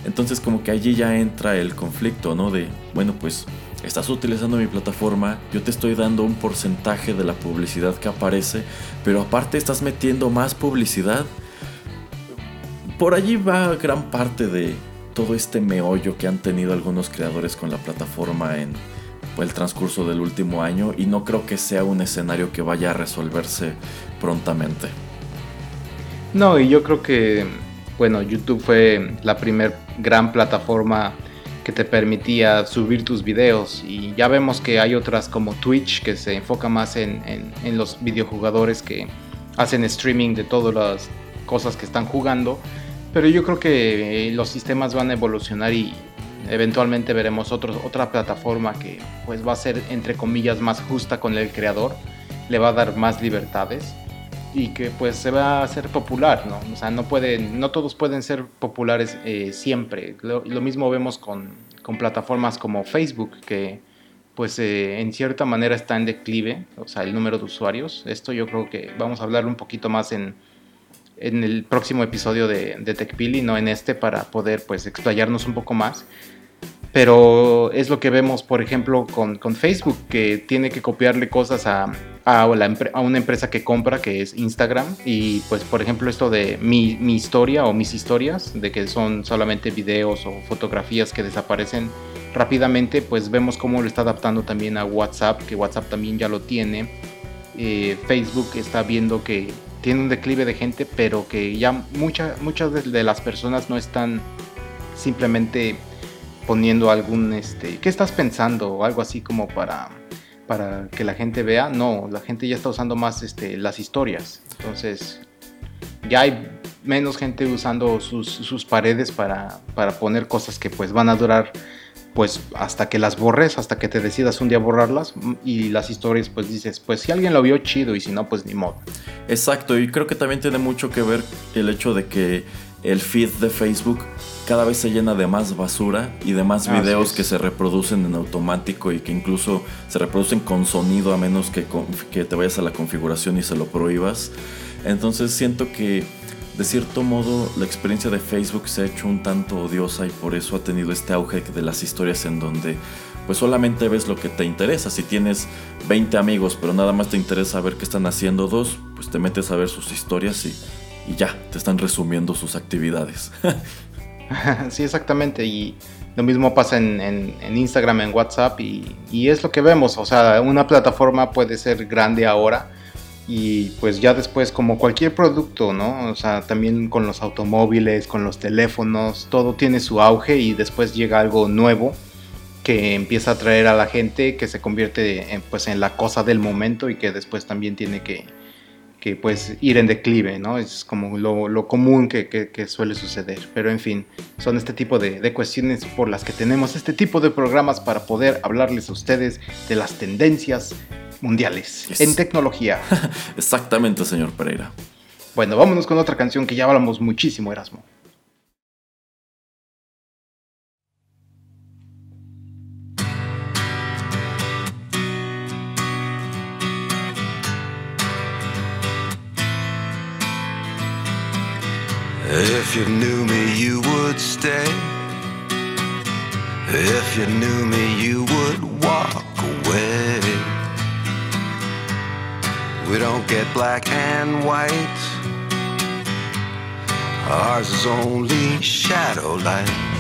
Entonces como que allí ya entra el conflicto, ¿no? De, bueno, pues estás utilizando mi plataforma, yo te estoy dando un porcentaje de la publicidad que aparece, pero aparte estás metiendo más publicidad. Por allí va gran parte de, todo este meollo que han tenido algunos creadores con la plataforma en el transcurso del último año y no creo que sea un escenario que vaya a resolverse prontamente. No, y yo creo que, bueno, YouTube fue la primer gran plataforma que te permitía subir tus videos y ya vemos que hay otras como Twitch que se enfoca más en, en los videojugadores que hacen streaming de todas las cosas que están jugando pero yo creo que eh, los sistemas van a evolucionar y eventualmente veremos otra plataforma que pues va a ser entre comillas más justa con el creador, le va a dar más libertades y que pues se va a hacer popular, ¿no? O sea, no pueden, no todos pueden ser populares eh, siempre. Lo, mismo vemos con, con, plataformas como Facebook que pues eh, en cierta manera está en declive, o sea, el número de usuarios. Esto yo creo que vamos a hablar un poquito más en en el próximo episodio de, de TechPili, no en este, para poder pues explayarnos un poco más. Pero es lo que vemos, por ejemplo, con, con Facebook, que tiene que copiarle cosas a, a, una empresa que compra, que es Instagram. Y pues, por ejemplo, esto de mi, mi historia o mis historias, de que son solamente videos o fotografías que desaparecen rápidamente, pues vemos cómo lo está adaptando también a WhatsApp, que WhatsApp también ya lo tiene. Eh, Facebook está viendo que tiene un declive de gente, pero que ya muchas de las personas no están simplemente poniendo algún, este, ¿qué estás pensando? O algo así como para, para que la gente vea. No, la gente ya está usando más este, las historias. Entonces, ya hay menos gente usando sus, sus paredes para, para poner cosas que pues van a durar pues hasta que las borres, hasta que te decidas un día borrarlas y las historias pues dices, pues si alguien lo vio chido y si no pues ni modo. Exacto, y creo que también tiene mucho que ver el hecho de que el feed de Facebook cada vez se llena de más basura y de más videos que se reproducen en automático y que incluso se reproducen con sonido a menos que, que te vayas a la configuración y se lo prohíbas. Entonces siento que de cierto modo la experiencia de Facebook se ha hecho un tanto odiosa y por eso ha tenido este auge de las historias en donde pues solamente ves lo que te interesa. Si tienes 20 amigos pero nada más te interesa ver qué están haciendo dos, pues te metes a ver sus historias y, ya, te están resumiendo sus actividades. sí, exactamente. Y lo mismo pasa en, Instagram, en WhatsApp y, y, es lo que vemos. O sea, una plataforma puede ser grande ahora y pues ya después como cualquier producto, ¿no? O sea, también con los automóviles, con los teléfonos, todo tiene su auge y después llega algo nuevo que empieza a atraer a la gente, que se convierte en, pues en la cosa del momento y que después también tiene que, que pues ir en declive, ¿no? Es como lo, común que, que, suele suceder. Pero en fin, son este tipo de, de, cuestiones por las que tenemos este tipo de programas para poder hablarles a ustedes de las tendencias mundiales en tecnología. Exactamente, señor Pereira. Bueno, vámonos con otra canción que ya hablamos muchísimo, Erasmo. If you knew me, you would stay. If you knew me, you would walk away. We don't get black and white. Ours is only shadow light.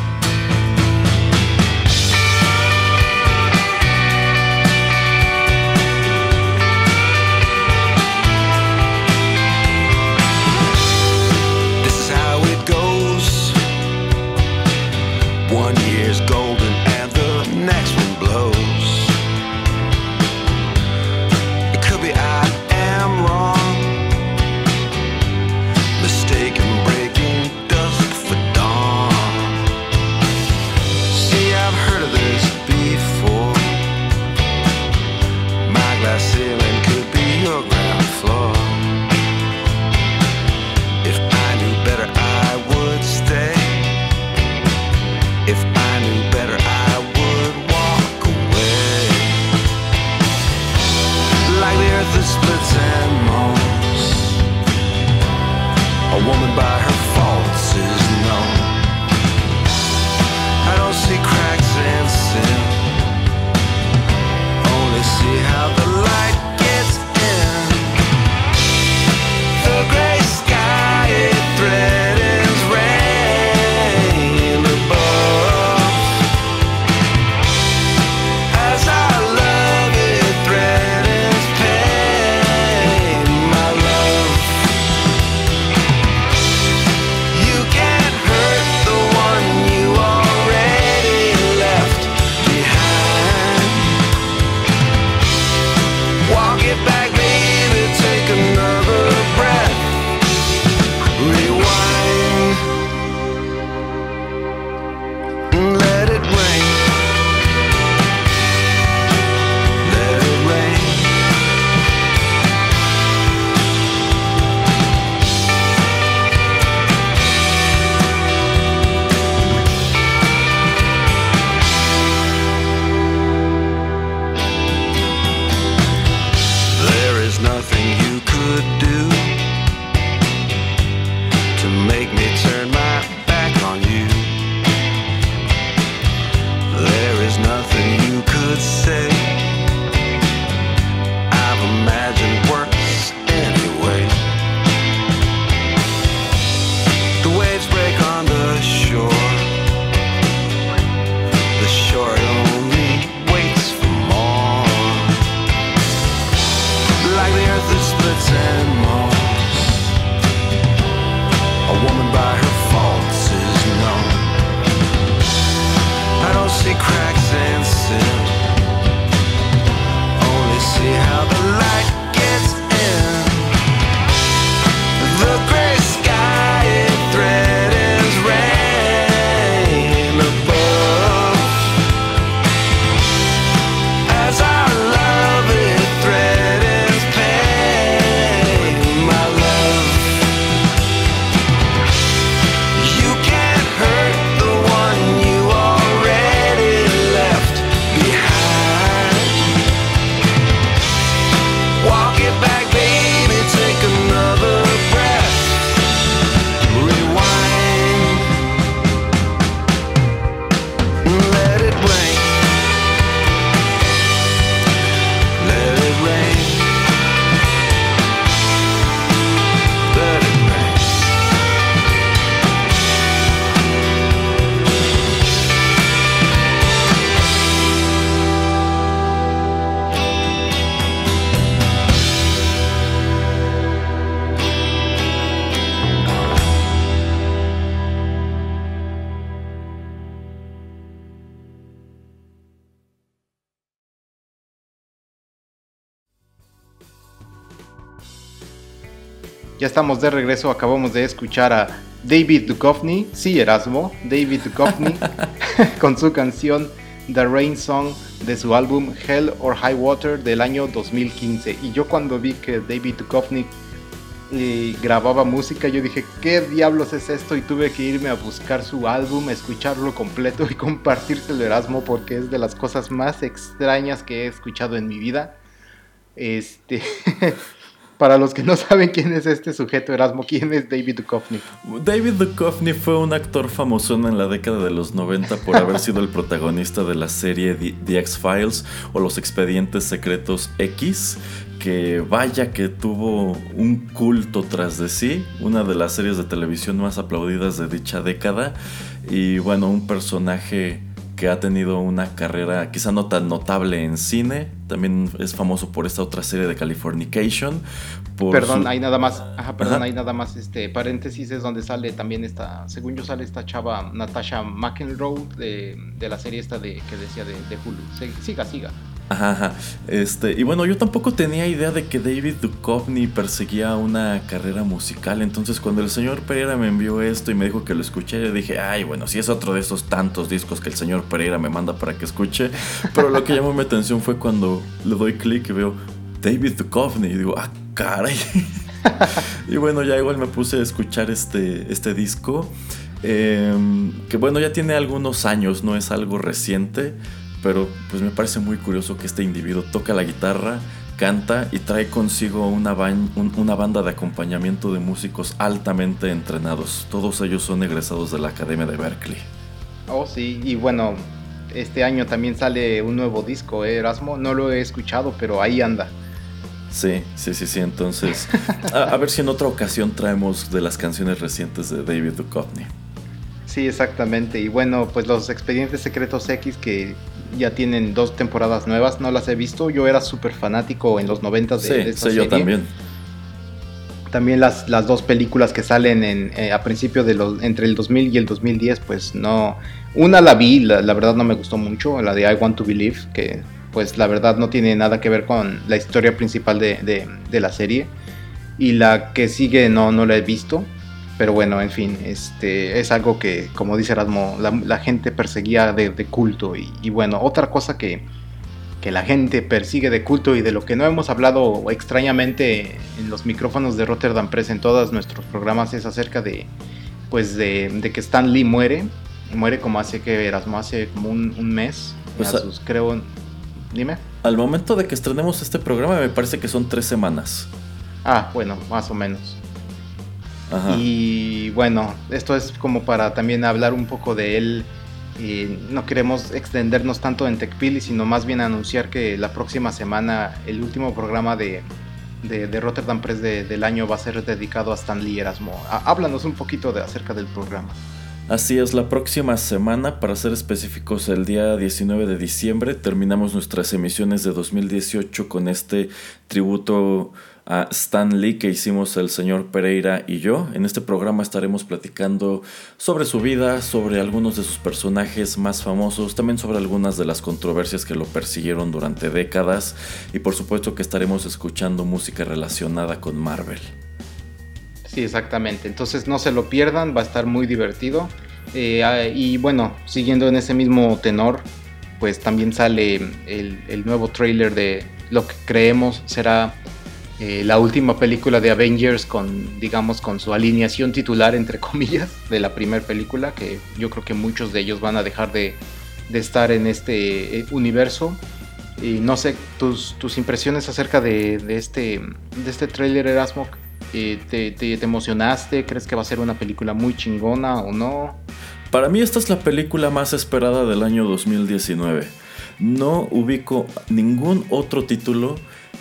Estamos de regreso, acabamos de escuchar a David Duchovny, sí Erasmo, David Duchovny, con su canción The Rain Song de su álbum Hell or High Water del año 2015. Y yo cuando vi que David Duchovny eh, grababa música, yo dije, ¿qué diablos es esto? Y tuve que irme a buscar su álbum, escucharlo completo y compartírselo Erasmo porque es de las cosas más extrañas que he escuchado en mi vida. Este... Para los que no saben quién es este sujeto Erasmo, ¿quién es David Duchovny? David Duchovny fue un actor famoso en la década de los 90 por haber sido el protagonista de la serie The X-Files o Los Expedientes Secretos X, que vaya que tuvo un culto tras de sí, una de las series de televisión más aplaudidas de dicha década y bueno, un personaje que ha tenido una carrera quizá no tan notable en cine. También es famoso por esta otra serie de Californication. perdón, hay nada más, ajá, perdón, hay nada más, este, paréntesis es donde sale también esta, según yo sale esta chava Natasha McEnroe de, de la serie esta de, que decía de, de Hulu. Siga, siga. Ajá, Este, y bueno, yo tampoco tenía idea de que David Duchovny perseguía una carrera musical. Entonces, cuando el señor Pereira me envió esto y me dijo que lo escuché, dije, ay, bueno, si es otro de esos tantos discos que el señor Pereira me manda para que escuche. Pero lo que llamó mi atención fue cuando le doy clic y veo David Duchovny y digo, ah, caray. y bueno, ya igual me puse a escuchar este, este disco. Em, que bueno, ya tiene algunos años, no es algo reciente pero pues me parece muy curioso que este individuo toca la guitarra, canta y trae consigo una, una banda de acompañamiento de músicos altamente entrenados. Todos ellos son egresados de la Academia de Berkeley. Oh, sí, y bueno, este año también sale un nuevo disco, ¿eh, Erasmo. No lo he escuchado, pero ahí anda. Sí, sí, sí, sí. Entonces, a, ver si en otra ocasión traemos de las canciones recientes de David Duchovny. Sí, exactamente. Y bueno, pues los expedientes secretos X que ya tienen dos temporadas nuevas, no las he visto. Yo era súper fanático en los 90 de, sí, de esta yo también. También las, las dos películas que salen en, eh, a principio de los, entre el 2000 y el 2010, pues no. Una la vi, la, verdad no me gustó mucho, la de I Want to Believe, que pues la verdad no tiene nada que ver con la historia principal de, de la serie. Y la que sigue no, no la he visto. Pero bueno, en fin, este es algo que, como dice Erasmo, la, gente perseguía de, culto. Y, bueno, otra cosa que, que, la gente persigue de culto y de lo que no hemos hablado extrañamente en los micrófonos de Rotterdam Press en todos nuestros programas es acerca de, pues de, que Stan Lee muere. Muere como hace que Erasmo, hace como un, mes. Pues sus, creo, dime. Al momento de que estrenemos este programa me parece que son tres semanas. Ah, bueno, más o menos. Y bueno, esto es como para también hablar un poco de él. Y no queremos extendernos tanto en TechPili, sino más bien anunciar que la próxima semana el último programa de, de, Rotterdam Press del año va a ser dedicado a Stanley Erasmo. háblanos un poquito de, acerca del programa. Así es, la próxima semana, para ser específicos, el día 19 de diciembre, terminamos nuestras emisiones de 2018 con este tributo a Stan Lee que hicimos el señor Pereira y yo. En este programa estaremos platicando sobre su vida, sobre algunos de sus personajes más famosos, también sobre algunas de las controversias que lo persiguieron durante décadas y por supuesto que estaremos escuchando música relacionada con Marvel. Sí, exactamente. Entonces no se lo pierdan, va a estar muy divertido. Eh, ah, y bueno, siguiendo en ese mismo tenor, pues también sale el, el nuevo trailer de lo que creemos será eh, la última película de Avengers con, digamos, con su alineación titular, entre comillas, de la primera película, que yo creo que muchos de ellos van a dejar de, estar en este eh, universo. Y no sé, tus, tus impresiones acerca de, este, de este trailer Erasmo, eh, te, te, emocionaste? ¿Crees que va a ser una película muy chingona o no? Para mí esta es la película más esperada del año 2019. No ubico ningún otro título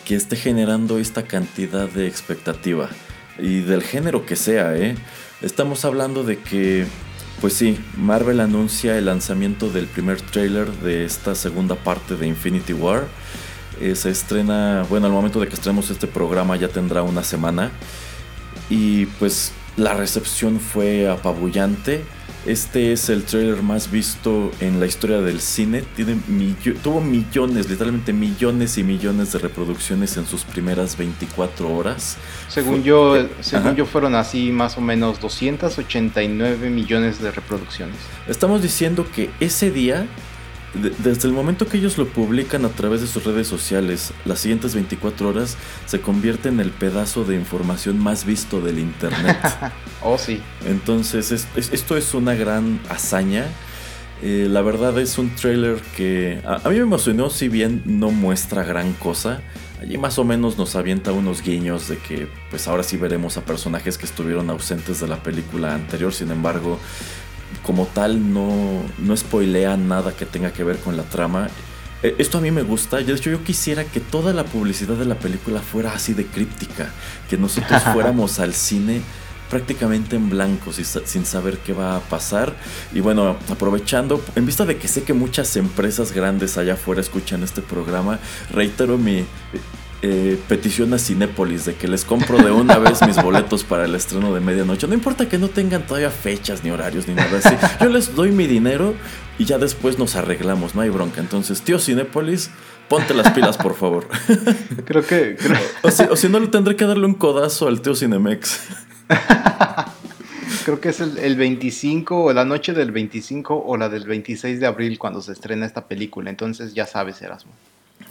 que esté generando esta cantidad de expectativa. Y del género que sea, ¿eh? Estamos hablando de que, pues sí, Marvel anuncia el lanzamiento del primer trailer de esta segunda parte de Infinity War. Eh, se estrena, bueno, al momento de que estrenemos este programa ya tendrá una semana. Y pues la recepción fue apabullante. Este es el trailer más visto en la historia del cine. Tiene tuvo millones, literalmente millones y millones de reproducciones en sus primeras 24 horas. Según yo, según yo fueron así más o menos 289 millones de reproducciones. Estamos diciendo que ese día desde el momento que ellos lo publican a través de sus redes sociales, las siguientes 24 horas se convierte en el pedazo de información más visto del Internet. oh, sí. Entonces, esto es una gran hazaña. Eh, la verdad es un trailer que a, mí me emocionó, si bien no muestra gran cosa. Allí más o menos nos avienta unos guiños de que pues ahora sí veremos a personajes que estuvieron ausentes de la película anterior. Sin embargo, como tal no, no spoilea nada que tenga que ver con la trama. E, esto a mí me gusta. De hecho, yo quisiera que toda la publicidad de la película fuera así de críptica. Que nosotros fuéramos al cine prácticamente en blanco, sin saber qué va a pasar. Y bueno, aprovechando, en vista de que sé que muchas empresas grandes allá afuera escuchan este programa, reitero mi eh, petición a Cinépolis de que les compro de una vez mis boletos para el estreno de medianoche. No importa que no tengan todavía fechas ni horarios ni nada así. Yo les doy mi dinero y ya después nos arreglamos, no hay bronca. Entonces, tío Cinépolis, ponte las pilas, por favor. Creo que. O, si, no, le tendré que darle un codazo al tío Cinemex. Creo que es el, el, 25 o la noche del 25 o la del 26 de abril cuando se estrena esta película. Entonces ya sabes, Erasmo.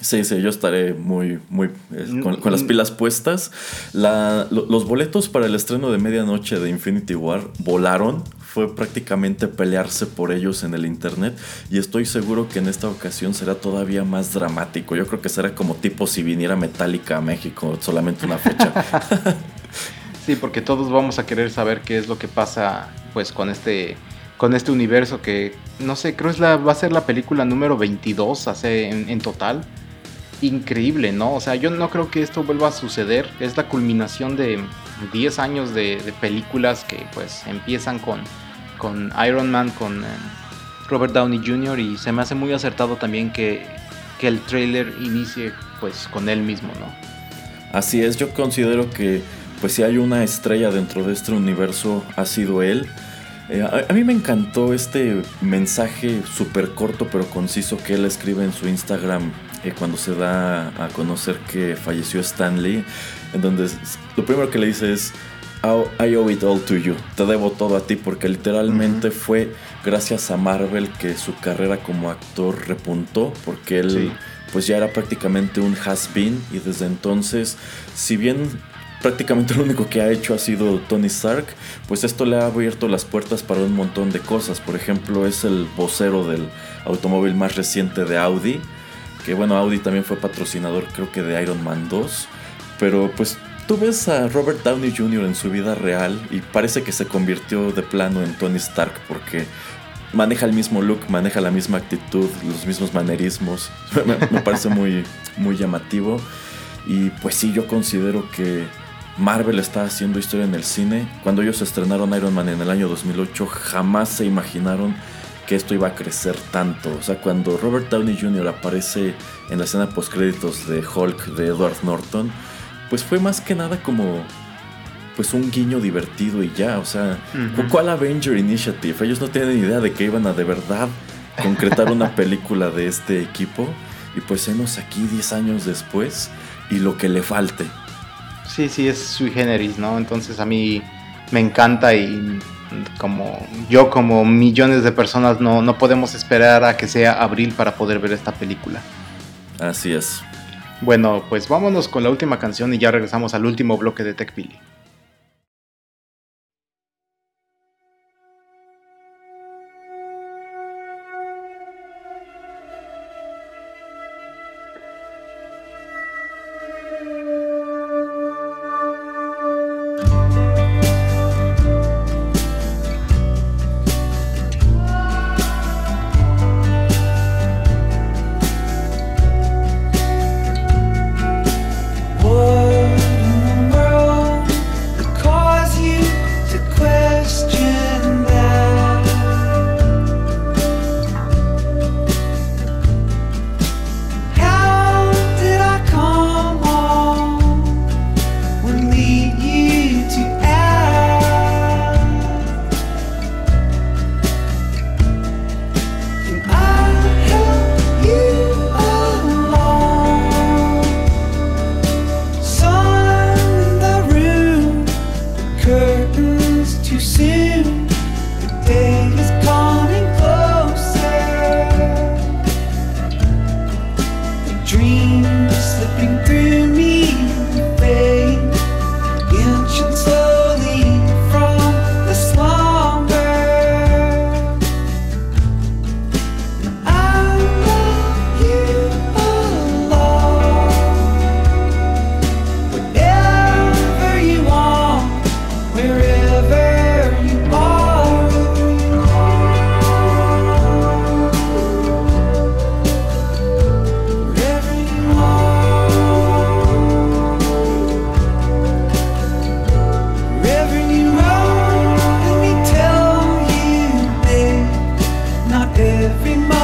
Sí, sí, yo estaré muy, muy eh, con, las pilas puestas. los boletos para el estreno de medianoche de Infinity War volaron. Fue prácticamente pelearse por ellos en el internet. Y estoy seguro que en esta ocasión será todavía más dramático. Yo creo que será como tipo si viniera Metallica a México, solamente una fecha. sí, porque todos vamos a querer saber qué es lo que pasa pues con este con este universo que no sé, creo es la va a ser la película número 22 hace en total increíble, ¿no? O sea, yo no creo que esto vuelva a suceder. Es la culminación de 10 años de, películas que pues empiezan con, con Iron Man, con eh, Robert Downey Jr. y se me hace muy acertado también que, que el trailer inicie pues con él mismo, ¿no? Así es, yo considero que pues si hay una estrella dentro de este universo ha sido él. Eh, a, mí me encantó este mensaje súper corto pero conciso que él escribe en su Instagram eh, cuando se da a conocer que falleció Stanley, en donde lo primero que le dice es, I owe it all to you, te debo todo a ti, porque literalmente fue gracias a Marvel que su carrera como actor repuntó, porque él pues ya era prácticamente un has-been y desde entonces, si bien prácticamente lo único que ha hecho ha sido Tony Stark, pues esto le ha abierto las puertas para un montón de cosas. Por ejemplo, es el vocero del automóvil más reciente de Audi que bueno, Audi también fue patrocinador creo que de Iron Man 2, pero pues tú ves a Robert Downey Jr. en su vida real y parece que se convirtió de plano en Tony Stark porque maneja el mismo look, maneja la misma actitud, los mismos manerismos, me, parece muy, muy llamativo y pues sí, yo considero que Marvel está haciendo historia en el cine. Cuando ellos estrenaron Iron Man en el año 2008, jamás se imaginaron que esto iba a crecer tanto. O sea, cuando Robert Downey Jr. aparece en la escena postcréditos de Hulk de Edward Norton, pues fue más que nada como pues un guiño divertido y ya, o sea, ¿cuál Avenger Initiative? Ellos no tienen idea de que iban a de verdad concretar una película de este equipo y pues hemos aquí 10 años después y lo que le falte. Sí, sí, es sui generis, ¿no? Entonces a mí me encanta y como yo como millones de personas no, no podemos esperar a que sea abril para poder ver esta película. Así es. Bueno, pues vámonos con la última canción y ya regresamos al último bloque de TechPili.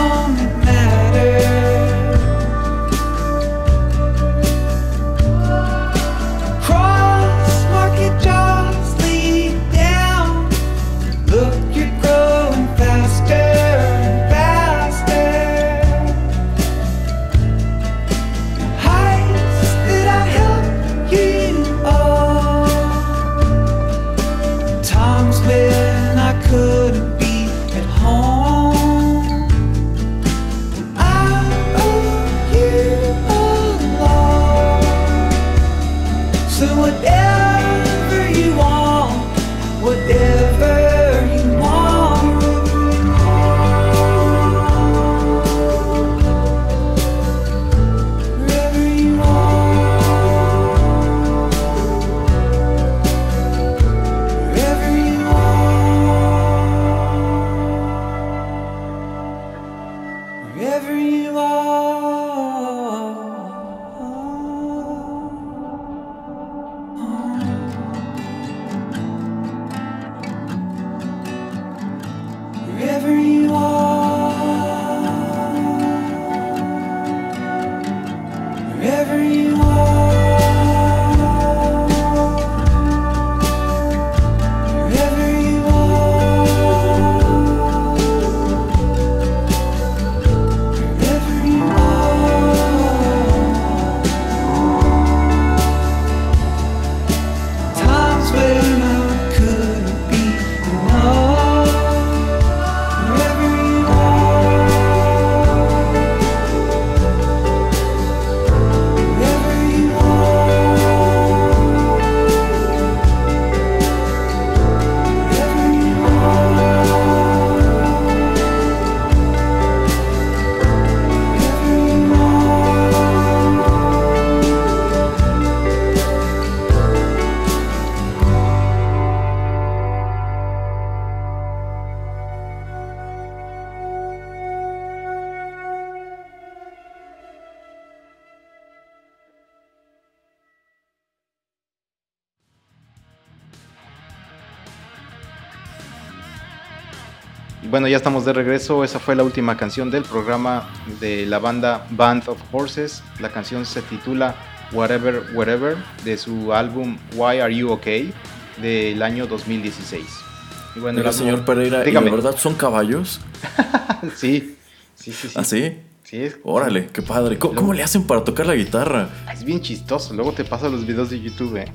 Bueno, ya estamos de regreso. Esa fue la última canción del programa de la banda Band of Horses. La canción se titula Whatever, Whatever de su álbum Why Are You Okay del año 2016. Y bueno, señor Pereira, ¿y de verdad son caballos? sí, sí, sí. ¿Ah, sí? Sí. Órale, qué padre. ¿Cómo, le hacen para tocar la guitarra? Es bien chistoso. Luego te paso los videos de YouTube. ¿eh?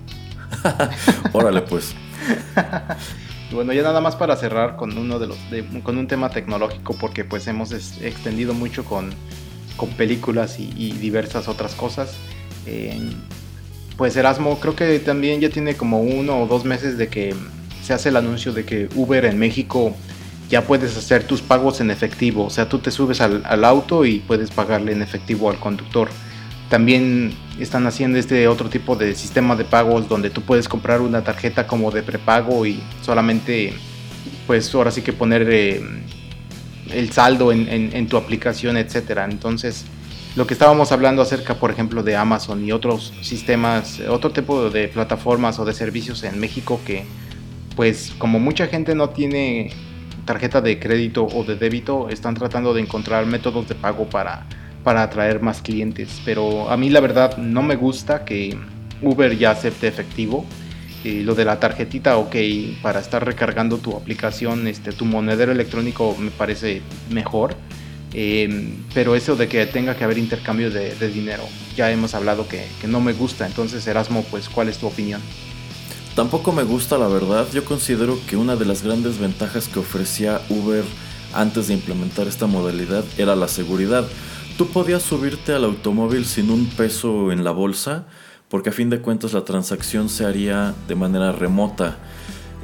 Órale, pues. bueno, ya nada más para cerrar con uno de los con un tema tecnológico porque pues hemos extendido mucho con, con películas y, diversas otras cosas. pues Erasmo creo que también ya tiene como uno o dos meses de que se hace el anuncio de que Uber en México ya puedes hacer tus pagos en efectivo. O sea, tú te subes al auto y puedes pagarle en efectivo al conductor. También están haciendo este otro tipo de sistema de pagos donde tú puedes comprar una tarjeta como de prepago y solamente, pues ahora sí que poner eh, el saldo en, tu aplicación, etcétera. Entonces, lo que estábamos hablando acerca, por ejemplo, de Amazon y otros sistemas, otro tipo de plataformas o de servicios en México que, pues, como mucha gente no tiene tarjeta de crédito o de débito, están tratando de encontrar métodos de pago para para atraer más clientes. Pero a mí la verdad no me gusta que Uber ya acepte efectivo. Eh, lo de la tarjetita, ok, para estar recargando tu aplicación, este, tu monedero electrónico me parece mejor. Eh, pero eso de que tenga que haber intercambio de, dinero, ya hemos hablado que, que, no me gusta. Entonces, Erasmo, pues, ¿cuál es tu opinión? Tampoco me gusta, la verdad. Yo considero que una de las grandes ventajas que ofrecía Uber antes de implementar esta modalidad era la seguridad tú podías subirte al automóvil sin un peso en la bolsa, porque a fin de cuentas la transacción se haría de manera remota.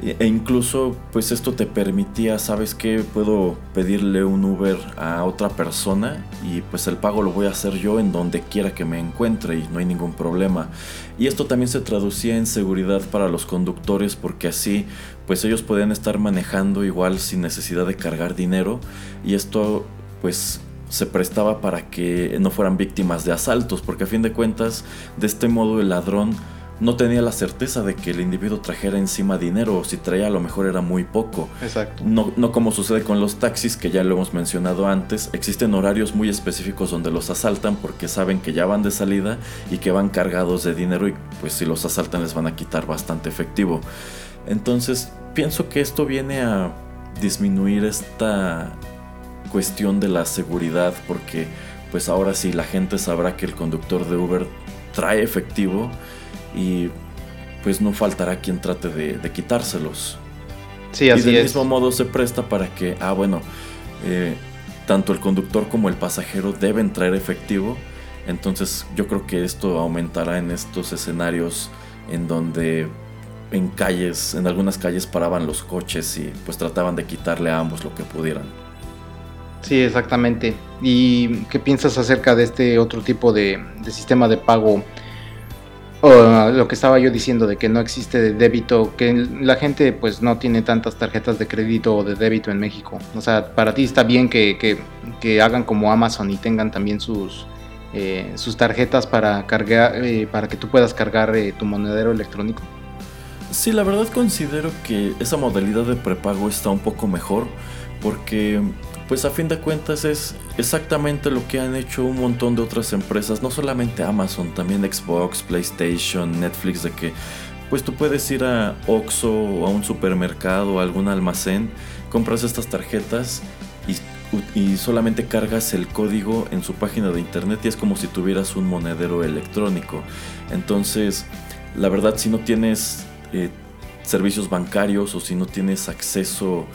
E incluso, pues esto te permitía, ¿sabes qué? Puedo pedirle un Uber a otra persona y pues el pago lo voy a hacer yo en donde quiera que me encuentre y no hay ningún problema. Y esto también se traducía en seguridad para los conductores porque así, pues ellos podían estar manejando igual sin necesidad de cargar dinero y esto, pues se prestaba para que no fueran víctimas de asaltos, porque a fin de cuentas, de este modo el ladrón no tenía la certeza de que el individuo trajera encima dinero o si traía a lo mejor era muy poco. Exacto. No, no como sucede con los taxis que ya lo hemos mencionado antes, existen horarios muy específicos donde los asaltan porque saben que ya van de salida y que van cargados de dinero y pues si los asaltan les van a quitar bastante efectivo. Entonces pienso que esto viene a disminuir esta cuestión de la seguridad porque pues ahora sí la gente sabrá que el conductor de Uber trae efectivo y pues no faltará quien trate de, quitárselos. Sí, así y del mismo modo se presta para que, ah, bueno, eh, tanto el conductor como el pasajero deben traer efectivo. Entonces yo creo que esto aumentará en estos escenarios en donde en calles, en algunas calles paraban los coches y pues trataban de quitarle a ambos lo que pudieran. Sí, exactamente. ¿Y qué piensas acerca de este otro tipo de, sistema de pago o lo que estaba yo diciendo de que no existe débito, que la gente pues no tiene tantas tarjetas de crédito o de débito en México. O sea, para ti está bien que, que, hagan como Amazon y tengan también sus, eh, sus tarjetas para, cargar, eh, para que tú puedas cargar eh, tu monedero electrónico. Sí, la verdad considero que esa modalidad de prepago está un poco mejor porque pues a fin de cuentas es exactamente lo que han hecho un montón de otras empresas, no solamente Amazon, también Xbox, PlayStation, Netflix, de que pues tú puedes ir a Oxxo o a un supermercado o a algún almacén, compras estas tarjetas y, y, solamente cargas el código en su página de internet y es como si tuvieras un monedero electrónico. Entonces, la verdad si no tienes eh, servicios bancarios o si no tienes acceso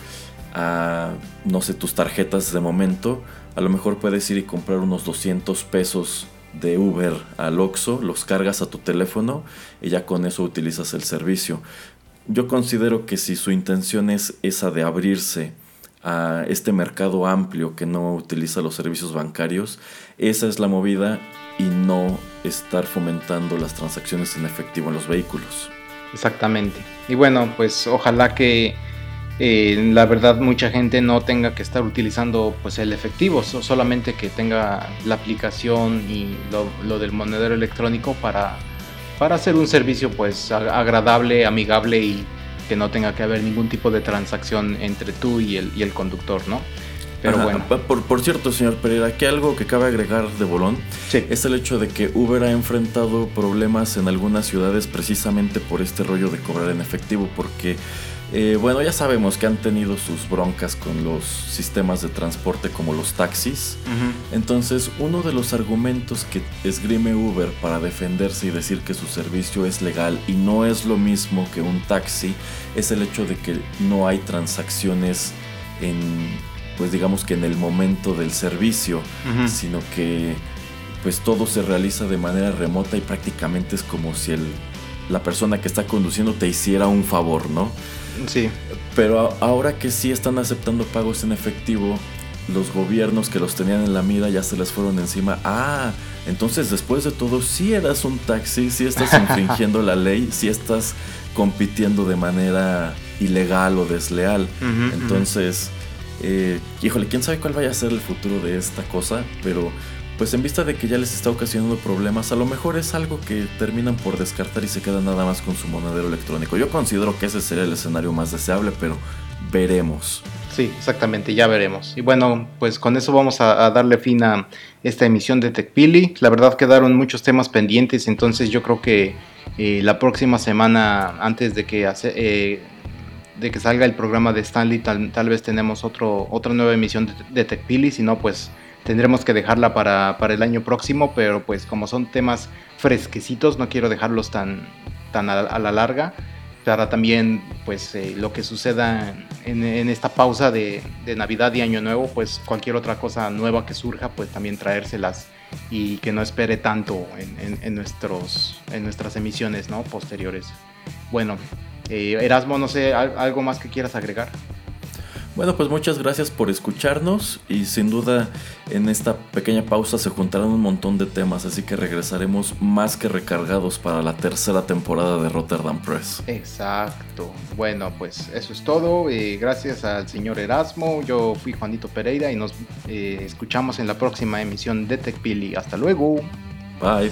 a, no sé, tus tarjetas de momento, a lo mejor puedes ir y comprar unos 200 pesos de Uber al Oxxo, los cargas a tu teléfono y ya con eso utilizas el servicio. Yo considero que si su intención es esa de abrirse a este mercado amplio que no utiliza los servicios bancarios, esa es la movida y no estar fomentando las transacciones en efectivo en los vehículos. Exactamente. Y bueno, pues ojalá que eh, la verdad mucha gente no tenga que estar utilizando pues el efectivo, solamente que tenga la aplicación y lo, del monedero electrónico para, para hacer un servicio pues agradable, amigable y que no tenga que haber ningún tipo de transacción entre tú y el, y el conductor, ¿no? Pero bueno. Por, cierto, señor Pereira, aquí algo que cabe agregar de Bolón es el hecho de que Uber ha enfrentado problemas en algunas ciudades precisamente por este rollo de cobrar en efectivo, porque eh, bueno, ya sabemos que han tenido sus broncas con los sistemas de transporte como los taxis. Entonces, uno de los argumentos que esgrime Uber para defenderse y decir que su servicio es legal y no es lo mismo que un taxi es el hecho de que no hay transacciones en, pues digamos que en el momento del servicio, sino que pues todo se realiza de manera remota y prácticamente es como si el, la persona que está conduciendo te hiciera un favor, ¿no? Sí. Pero ahora que sí están aceptando pagos en efectivo, los gobiernos que los tenían en la mira ya se les fueron encima. Ah, entonces después de todo, si eras un taxi, si estás infringiendo la ley, si estás compitiendo de manera ilegal o desleal. entonces, eh, híjole, quién sabe cuál vaya a ser el futuro de esta cosa, pero pues en vista de que ya les está ocasionando problemas, a lo mejor es algo que terminan por descartar y se quedan nada más con su monedero electrónico. Yo considero que ese sería el escenario más deseable, pero veremos. Sí, exactamente, ya veremos. Y bueno, pues con eso vamos a, darle fin a esta emisión de TechPili. La verdad quedaron muchos temas pendientes, entonces yo creo que eh, la próxima semana, antes de que, eh, de que salga el programa de Stanley, tal, vez tenemos otro, otra nueva emisión de, de TechPili, si no, pues tendremos que dejarla para, el año próximo, pero pues como son temas fresquecitos, no quiero dejarlos tan, tan a, la larga. para también pues eh, lo que suceda en, esta pausa de, Navidad y Año Nuevo, pues cualquier otra cosa nueva que surja, pues también traérselas y que no espere tanto en, nuestros, en nuestras emisiones ¿no? posteriores. Bueno, eh, Erasmo, no sé, ¿algo más que quieras agregar? Bueno, pues muchas gracias por escucharnos y sin duda en esta pequeña pausa se juntarán un montón de temas, así que regresaremos más que recargados para la tercera temporada de Rotterdam Press. Exacto. Bueno, pues eso es todo. Eh, gracias al señor Erasmo. Yo fui Juanito Pereira y nos eh, escuchamos en la próxima emisión de TechPili. Hasta luego. Bye.